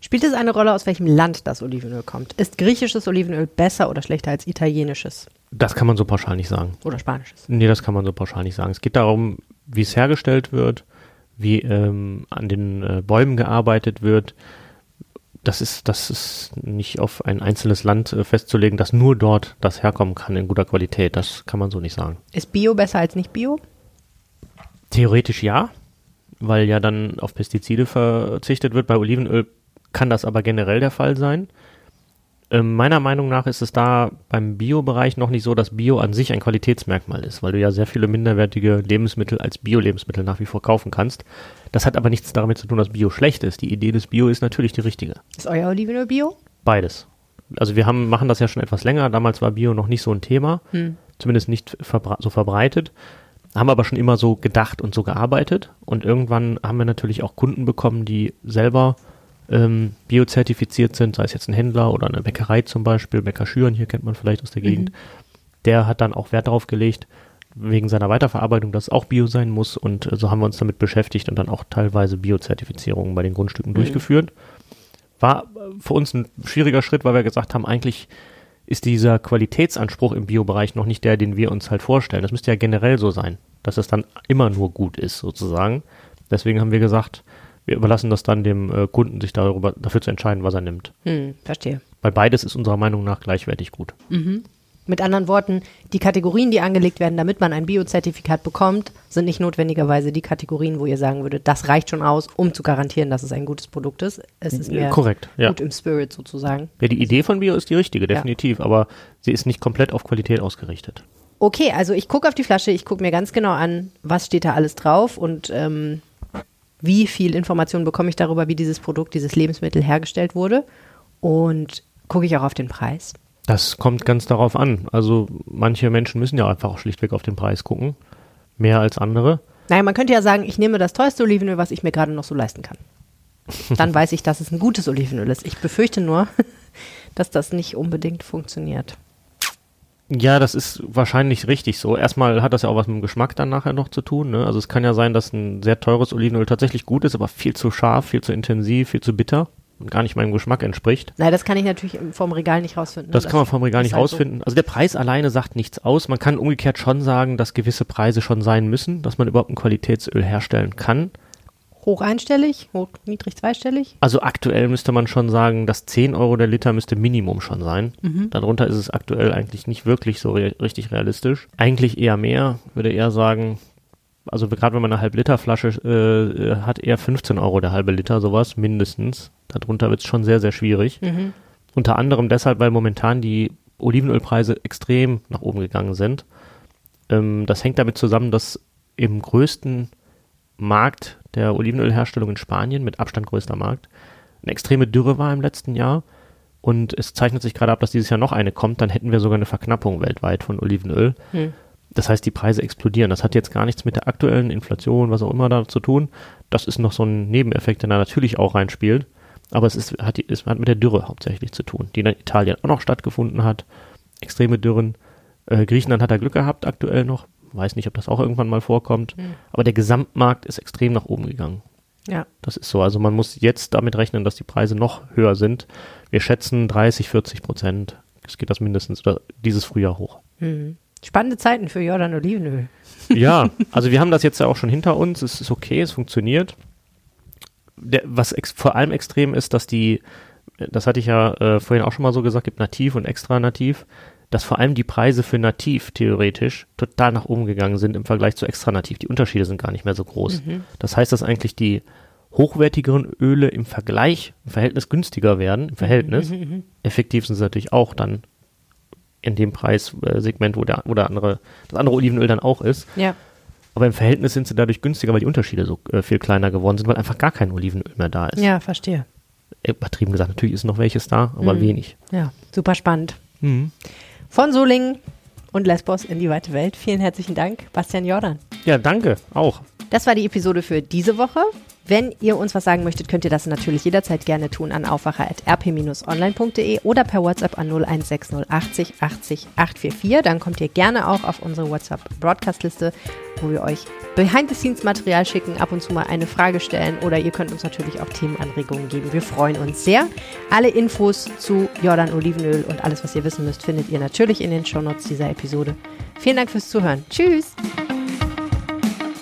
Spielt es eine Rolle, aus welchem Land das Olivenöl kommt? Ist griechisches Olivenöl besser oder schlechter als italienisches Das kann man so pauschal nicht sagen. oder spanisches? Nee, das kann man so pauschal nicht sagen. Es geht darum, wie es hergestellt wird, wie ähm, an den äh, Bäumen gearbeitet wird. Das ist, das ist nicht auf ein einzelnes Land äh, festzulegen, dass nur dort das herkommen kann in guter Qualität. Das kann man so nicht sagen. Ist Bio besser als nicht Bio? Theoretisch ja, weil ja dann auf Pestizide verzichtet wird. Bei Olivenöl kann das aber generell der Fall sein. Ähm, meiner Meinung nach ist es da beim Bio-Bereich noch nicht so, dass Bio an sich ein Qualitätsmerkmal ist, weil du ja sehr viele minderwertige Lebensmittel als Bio-Lebensmittel nach wie vor kaufen kannst. Das hat aber nichts damit zu tun, dass Bio schlecht ist. Die Idee des Bio ist natürlich die richtige. Ist euer Olivenöl Bio? Beides. Also wir haben, machen das ja schon etwas länger. Damals war Bio noch nicht so ein Thema, zumindest nicht verbre so verbreitet. Haben aber schon immer so gedacht und so gearbeitet. Und irgendwann haben wir natürlich auch Kunden bekommen, die selber ähm, biozertifiziert sind, sei es jetzt ein Händler oder eine Bäckerei zum Beispiel, Bäcker Schüren, hier kennt man vielleicht aus der Gegend. Der hat dann auch Wert darauf gelegt, wegen seiner Weiterverarbeitung, dass es auch Bio sein muss. Und äh, so haben wir uns damit beschäftigt und dann auch teilweise Biozertifizierungen bei den Grundstücken durchgeführt. War für uns ein schwieriger Schritt, weil wir gesagt haben, eigentlich ist dieser Qualitätsanspruch im Biobereich noch nicht der, den wir uns halt vorstellen. Das müsste ja generell so sein, dass es dann immer nur gut ist, sozusagen. Deswegen haben wir gesagt, wir überlassen das dann dem äh, Kunden, sich darüber, dafür zu entscheiden, was er nimmt. Hm, verstehe. Weil beides ist unserer Meinung nach gleichwertig gut. Mit anderen Worten, die Kategorien, die angelegt werden, damit man ein Biozertifikat bekommt, sind nicht notwendigerweise die Kategorien, wo ihr sagen würdet, das reicht schon aus, um zu garantieren, dass es ein gutes Produkt ist. Es ist mehr Korrekt, ja. gut im Spirit sozusagen. Ja, die Idee von Bio ist die richtige, definitiv, aber sie ist nicht komplett auf Qualität ausgerichtet. Okay, also ich gucke auf die Flasche, ich gucke mir ganz genau an, was steht da alles drauf und ähm, wie viel Information bekomme ich darüber, wie dieses Produkt, dieses Lebensmittel hergestellt wurde. Und gucke ich auch auf den Preis. Das kommt ganz darauf an. Also manche Menschen müssen ja einfach auch schlichtweg auf den Preis gucken. Mehr als andere. Naja, man könnte ja sagen, ich nehme das teuerste Olivenöl, was ich mir gerade noch so leisten kann. Dann weiß ich, dass es ein gutes Olivenöl ist. Ich befürchte nur, <laughs> dass das nicht unbedingt funktioniert. Ja, das ist wahrscheinlich richtig so. Erstmal hat das ja auch was mit dem Geschmack dann nachher noch zu tun. Ne? Also es kann ja sein, dass ein sehr teures Olivenöl tatsächlich gut ist, aber viel zu scharf, viel zu intensiv, viel zu bitter und gar nicht meinem Geschmack entspricht. Nein, das kann ich natürlich vom Regal nicht rausfinden. Das kann man vom Regal nicht halt so. rausfinden. Also der Preis alleine sagt nichts aus. Man kann umgekehrt schon sagen, dass gewisse Preise schon sein müssen, dass man überhaupt ein Qualitätsöl herstellen kann. Hoch einstellig, hoch, niedrig zweistellig. Also aktuell müsste man schon sagen, dass 10 Euro der Liter müsste Minimum schon sein. Darunter ist es aktuell eigentlich nicht wirklich so re richtig realistisch. Eigentlich eher mehr, würde eher sagen, also gerade wenn man eine Halb-Liter-Flasche äh, äh, hat, eher 15 Euro der halbe Liter, sowas mindestens. Darunter wird es schon sehr, sehr schwierig. Unter anderem deshalb, weil momentan die Olivenölpreise extrem nach oben gegangen sind. Ähm, das hängt damit zusammen, dass im größten Markt der Olivenölherstellung in Spanien, mit Abstand größter Markt, eine extreme Dürre war im letzten Jahr. Und es zeichnet sich gerade ab, dass dieses Jahr noch eine kommt. Dann hätten wir sogar eine Verknappung weltweit von Olivenöl. Hm. Das heißt, die Preise explodieren. Das hat jetzt gar nichts mit der aktuellen Inflation, was auch immer da zu tun. Das ist noch so ein Nebeneffekt, der da natürlich auch reinspielt. Aber es, ist, hat, die- es hat mit der Dürre hauptsächlich zu tun, die in Italien auch noch stattgefunden hat. Extreme Dürren. Äh, Griechenland hat da Glück gehabt aktuell noch. Weiß nicht, ob das auch irgendwann mal vorkommt. Aber der Gesamtmarkt ist extrem nach oben gegangen. Ja. Das ist so. Also man muss jetzt damit rechnen, dass die Preise noch höher sind. Wir schätzen 30, 40 Prozent. Es geht das mindestens oder dieses Frühjahr hoch. Hm. Spannende Zeiten für Jordan Olivenöl. <laughs> Ja, <laughs> also wir haben das jetzt ja auch schon hinter uns. Es ist okay, es funktioniert. Der, was vor allem extrem ist, dass die, das hatte ich ja äh, vorhin auch schon mal so gesagt, gibt nativ und extra nativ, dass vor allem die Preise für nativ theoretisch total nach oben gegangen sind im Vergleich zu extra nativ. Die Unterschiede sind gar nicht mehr so groß. Das heißt, dass eigentlich die hochwertigeren Öle im Vergleich, im Verhältnis günstiger werden, im Verhältnis. Effektiv sind sie natürlich auch dann in dem Preissegment, wo der, wo der andere, das andere Olivenöl dann auch ist. Ja. Aber im Verhältnis sind sie dadurch günstiger, weil die Unterschiede so äh, viel kleiner geworden sind, weil einfach gar kein Olivenöl mehr da ist. Ja, verstehe. Übertrieben gesagt, natürlich ist noch welches da, aber wenig. Ja, super spannend. Von Solingen und Lesbos in die weite Welt. Vielen herzlichen Dank, Bastian Jordan. Ja, danke, auch. Das war die Episode für diese Woche. Wenn ihr uns was sagen möchtet, könnt ihr das natürlich jederzeit gerne tun an aufwacher.rp-online.de oder per WhatsApp an 0160 80 80 844. Dann kommt ihr gerne auch auf unsere WhatsApp-Broadcast-Liste, wo wir euch Behind-the-Scenes-Material schicken, ab und zu mal eine Frage stellen oder ihr könnt uns natürlich auch Themenanregungen geben. Wir freuen uns sehr. Alle Infos zu Jordan Olivenöl und alles, was ihr wissen müsst, findet ihr natürlich in den Shownotes dieser Episode. Vielen Dank fürs Zuhören. Tschüss!